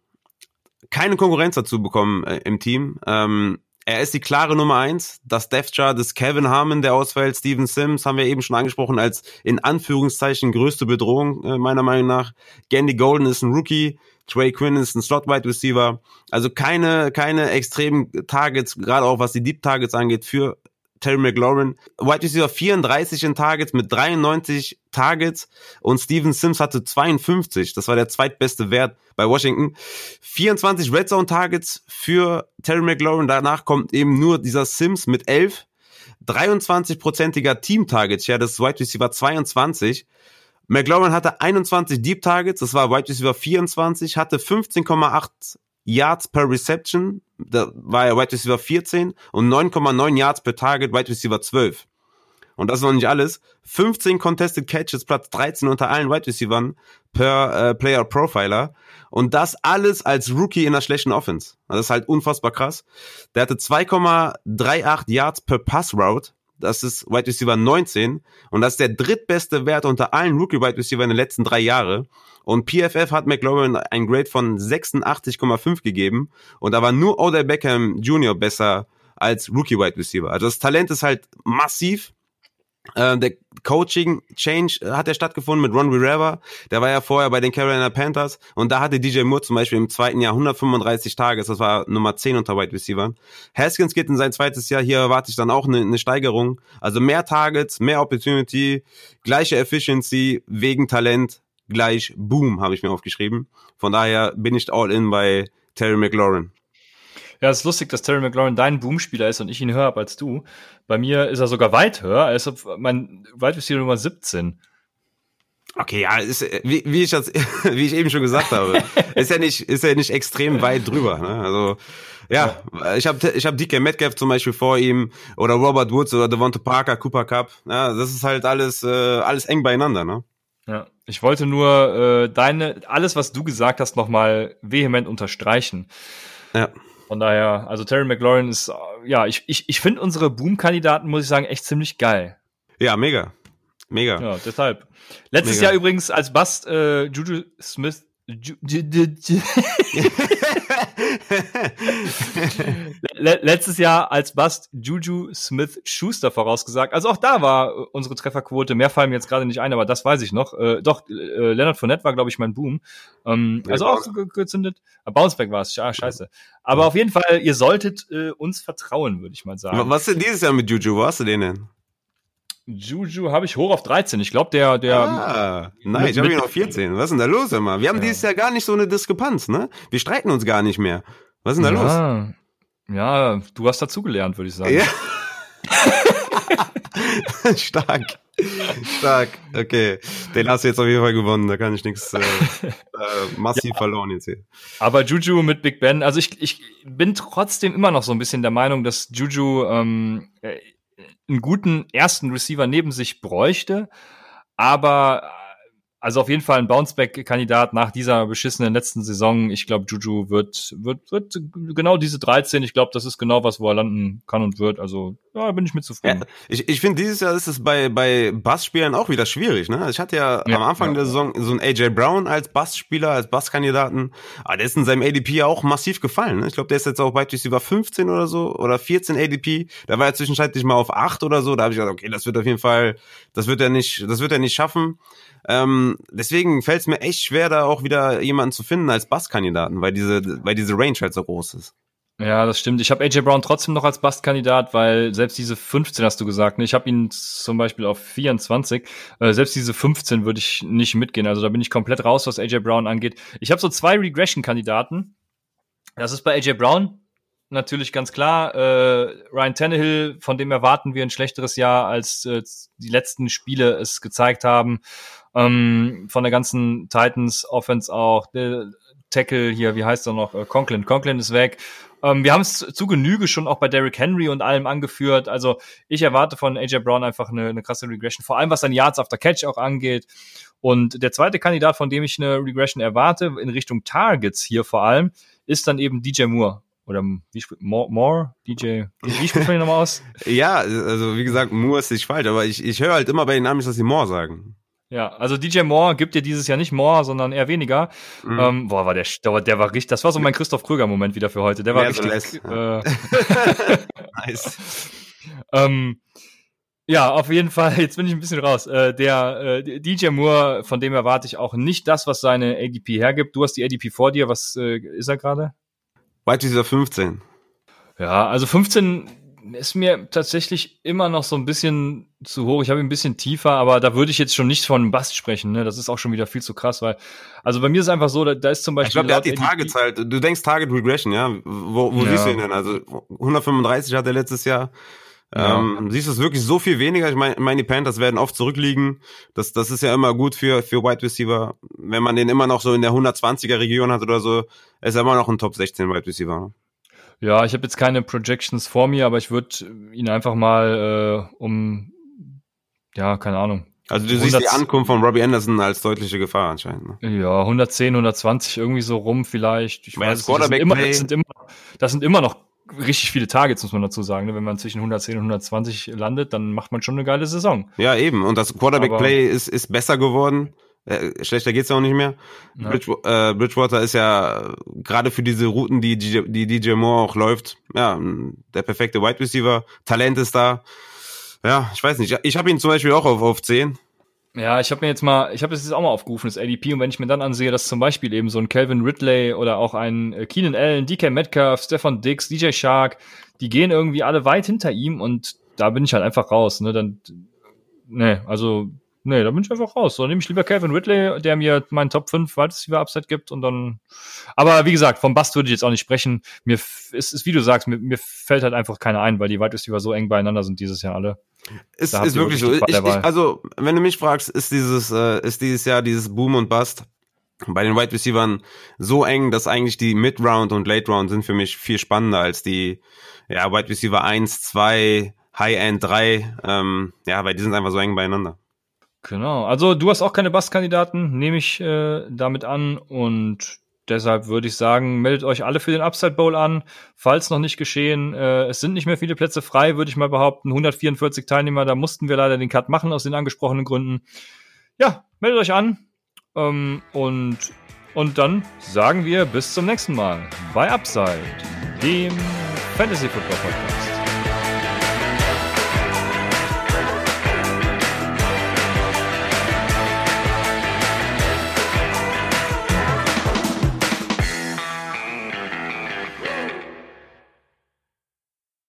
Keine Konkurrenz dazu bekommen äh, im Team. Ähm, er ist die klare Nummer eins. Das Death Chart ist Kevin Harmon, der ausfällt. Steven Sims haben wir eben schon angesprochen als in Anführungszeichen größte Bedrohung, äh, meiner Meinung nach. Gandy Golden ist ein Rookie. Trey Quinn ist ein Slot Wide Receiver. Also keine, keine extremen Targets, gerade auch was die Deep Targets angeht für Terry McLaurin. Wide Receiver 34 in Targets mit 93 Targets und Steven Sims hatte 52. Das war der zweitbeste Wert bei Washington. 24 Red Zone Targets für Terry McLaurin. Danach kommt eben nur dieser Sims mit 11. 23-prozentiger Team-Targets, ja, das ist Wide Receiver 22. McLaurin hatte 21 Deep Targets, das war Wide Receiver 24, hatte 15,8 Yards per Reception, da war er Wide Receiver 14 und 9,9 Yards per Target, Wide Receiver 12. Und das ist noch nicht alles. 15 Contested Catches, Platz 13 unter allen Wide Receivers per äh, Player Profiler. Und das alles als Rookie in einer schlechten Offense. Das ist halt unfassbar krass. Der hatte 2,38 Yards per Pass Route. Das ist Wide Receiver 19. Und das ist der drittbeste Wert unter allen Rookie Wide Receiver in den letzten drei Jahren. Und PFF hat McLaurin ein Grade von 86,5 gegeben. Und da war nur Odell Beckham Jr. besser als Rookie Wide Receiver. Also das Talent ist halt massiv. Äh, der Coaching Change hat ja stattgefunden mit Ron Rivera. Der war ja vorher bei den Carolina Panthers und da hatte DJ Moore zum Beispiel im zweiten Jahr 135 Tage. Das war Nummer 10 unter Wide Receiver. Haskins geht in sein zweites Jahr. Hier erwarte ich dann auch eine, eine Steigerung. Also mehr Targets, mehr Opportunity, gleiche Efficiency wegen Talent gleich Boom habe ich mir aufgeschrieben. Von daher bin ich all in bei Terry McLaurin. Ja, es ist lustig, dass Terry McLaurin dein Boom-Spieler ist und ich ihn höher habe als du. Bei mir ist er sogar weit höher. Er ist mein Wide Receiver Nummer 17. Okay, ja, ist, wie, wie, ich das, wie ich eben schon gesagt habe, ist ja nicht, ist ja nicht extrem weit drüber. Ne? Also ja, ja. ich habe ich hab DK Metcalf zum Beispiel vor ihm oder Robert Woods oder Devonta Parker, Cooper Cup. Ja, das ist halt alles, äh, alles eng beieinander. Ne? Ja, ich wollte nur äh, deine alles, was du gesagt hast, nochmal vehement unterstreichen. Ja. Von daher, also Terry McLaurin ist, ja, ich, ich, ich finde unsere Boom-Kandidaten, muss ich sagen, echt ziemlich geil. Ja, mega. Mega. Ja, deshalb. Letztes mega. Jahr übrigens als Bast äh, Juju Smith Letztes Jahr als Bust Juju Smith Schuster vorausgesagt. Also auch da war unsere Trefferquote, mehr fallen mir jetzt gerade nicht ein, aber das weiß ich noch. Äh, doch, äh, Leonard Fournette war, glaube ich, mein Boom. Ähm, also auch ge gezündet. Ah, Bounceback war es. Ah, scheiße. Aber auf jeden Fall, ihr solltet äh, uns vertrauen, würde ich mal sagen. Was denn dieses Jahr mit Juju? Wo hast du den denn? Juju habe ich hoch auf 13. Ich glaube, der, der. Ah, nein, ich habe ihn auf 14. Was ist denn da los immer? Wir haben ja. dieses Jahr gar nicht so eine Diskrepanz, ne? Wir streiten uns gar nicht mehr. Was ist denn da ja. los? Ja, du hast dazugelernt, würde ich sagen. Ja. Stark. Stark. Okay. Den hast du jetzt auf jeden Fall gewonnen. Da kann ich nichts äh, äh, massiv ja. verloren jetzt hier. Aber Juju mit Big Ben, also ich, ich bin trotzdem immer noch so ein bisschen der Meinung, dass Juju ähm, einen guten ersten Receiver neben sich bräuchte. Aber also auf jeden Fall ein Bounceback-Kandidat nach dieser beschissenen letzten Saison. Ich glaube, Juju wird, wird, wird genau diese 13. Ich glaube, das ist genau was, wo er landen kann und wird. Also, ja, bin ich mit zufrieden. Ja, ich ich finde, dieses Jahr ist es bei, bei Bassspielern auch wieder schwierig. Ne? Ich hatte ja, ja am Anfang ja. der Saison so einen AJ Brown als Bassspieler, als Basskandidaten. Aber der ist in seinem ADP ja auch massiv gefallen. Ne? Ich glaube, der ist jetzt auch bei über 15 oder so oder 14 ADP. Da war er zwischenzeitlich mal auf 8 oder so. Da habe ich gedacht, okay, das wird auf jeden Fall, das wird er nicht, das wird er nicht schaffen. Ähm, deswegen fällt es mir echt schwer, da auch wieder jemanden zu finden als Basskandidaten, weil diese, weil diese Range halt so groß ist. Ja, das stimmt. Ich habe AJ Brown trotzdem noch als Bastkandidat, weil selbst diese 15 hast du gesagt, ne? ich habe ihn zum Beispiel auf 24, äh, selbst diese 15 würde ich nicht mitgehen. Also da bin ich komplett raus, was AJ Brown angeht. Ich habe so zwei Regression-Kandidaten. Das ist bei AJ Brown natürlich ganz klar. Äh, Ryan Tannehill, von dem erwarten wir ein schlechteres Jahr, als äh, die letzten Spiele es gezeigt haben. Ähm, von der ganzen Titans Offense auch. Der Tackle hier, wie heißt er noch? Äh, Conklin. Conklin ist weg. Ähm, wir haben es zu Genüge schon auch bei Derrick Henry und allem angeführt. Also ich erwarte von AJ Brown einfach eine, eine krasse Regression, vor allem was dann Yards after Catch auch angeht. Und der zweite Kandidat, von dem ich eine Regression erwarte, in Richtung Targets hier vor allem, ist dann eben DJ Moore. Oder wie More, More DJ? Wie spricht man ihn nochmal aus? ja, also wie gesagt, Moore ist nicht falsch, aber ich, ich höre halt immer bei den Amis, dass sie More sagen. Ja, also DJ Moore gibt dir dieses Jahr nicht More, sondern eher weniger. Mhm. Ähm, boah, war der, der, war richtig, das war so mein Christoph Kröger-Moment wieder für heute. Der war Mehr richtig. So äh, nice. ähm, ja, auf jeden Fall, jetzt bin ich ein bisschen raus. Äh, der äh, DJ Moore, von dem erwarte ich auch nicht das, was seine ADP hergibt. Du hast die ADP vor dir, was äh, ist er gerade? Weit ist er 15. Ja, also 15 ist mir tatsächlich immer noch so ein bisschen zu hoch. Ich habe ihn ein bisschen tiefer, aber da würde ich jetzt schon nicht von einem Bast sprechen. Ne? Das ist auch schon wieder viel zu krass, weil also bei mir ist einfach so, da, da ist zum Beispiel. Ich glaube, der hat die Targets halt. Du denkst Target Regression, ja? Wo, wo ja. siehst du ihn denn? Also 135 hat er letztes Jahr. Ja. Ähm, siehst du es wirklich so viel weniger? Ich meine, mein, die Panthers werden oft zurückliegen. Das, das ist ja immer gut für, für Wide Receiver. Wenn man den immer noch so in der 120er Region hat oder so, ist er immer noch ein Top 16 Wide Receiver. Ne? Ja, ich habe jetzt keine Projections vor mir, aber ich würde ihn einfach mal äh, um, ja, keine Ahnung. Also du siehst die Ankunft von Robbie Anderson als deutliche Gefahr anscheinend. Ne? Ja, 110, 120 irgendwie so rum vielleicht. Ich weiß, das, sind immer, das, sind immer, das sind immer noch richtig viele Targets, muss man dazu sagen. Ne? Wenn man zwischen 110 und 120 landet, dann macht man schon eine geile Saison. Ja, eben. Und das Quarterback-Play ist, ist besser geworden. Äh, schlechter geht's auch nicht mehr. Ja. Bridge, äh, Bridgewater ist ja gerade für diese Routen, die, die DJ Moore auch läuft, ja, der perfekte Wide Receiver. Talent ist da. Ja, ich weiß nicht. Ich habe ihn zum Beispiel auch auf, auf 10. Ja, ich habe mir jetzt mal, ich habe es jetzt auch mal aufgerufen, das ADP, und wenn ich mir dann ansehe, dass zum Beispiel eben so ein Calvin Ridley oder auch ein äh, Keenan Allen, DK Metcalf, Stefan Dix, DJ Shark, die gehen irgendwie alle weit hinter ihm und da bin ich halt einfach raus, ne, dann, ne, also, ne, da bin ich einfach raus. So nehme ich lieber Calvin Ridley, der mir meinen Top 5 Wide Upside gibt und dann, aber wie gesagt, vom Bast würde ich jetzt auch nicht sprechen. Mir ist, ist wie du sagst, mir, mir fällt halt einfach keiner ein, weil die Wide Receiver so eng beieinander sind dieses Jahr alle. Ist, ist wirklich so. Ich, ich, also, wenn du mich fragst, ist dieses, äh, ist dieses Jahr dieses Boom und Bust bei den Wide Receivers so eng, dass eigentlich die Mid-Round und Late-Round sind für mich viel spannender als die ja, Wide Receiver 1, 2, High-End 3. Ähm, ja, weil die sind einfach so eng beieinander. Genau. Also du hast auch keine Bust-Kandidaten, nehme ich äh, damit an. Und Deshalb würde ich sagen, meldet euch alle für den Upside Bowl an. Falls noch nicht geschehen, äh, es sind nicht mehr viele Plätze frei, würde ich mal behaupten. 144 Teilnehmer, da mussten wir leider den Cut machen aus den angesprochenen Gründen. Ja, meldet euch an. Ähm, und, und dann sagen wir bis zum nächsten Mal bei Upside, dem Fantasy Football Podcast.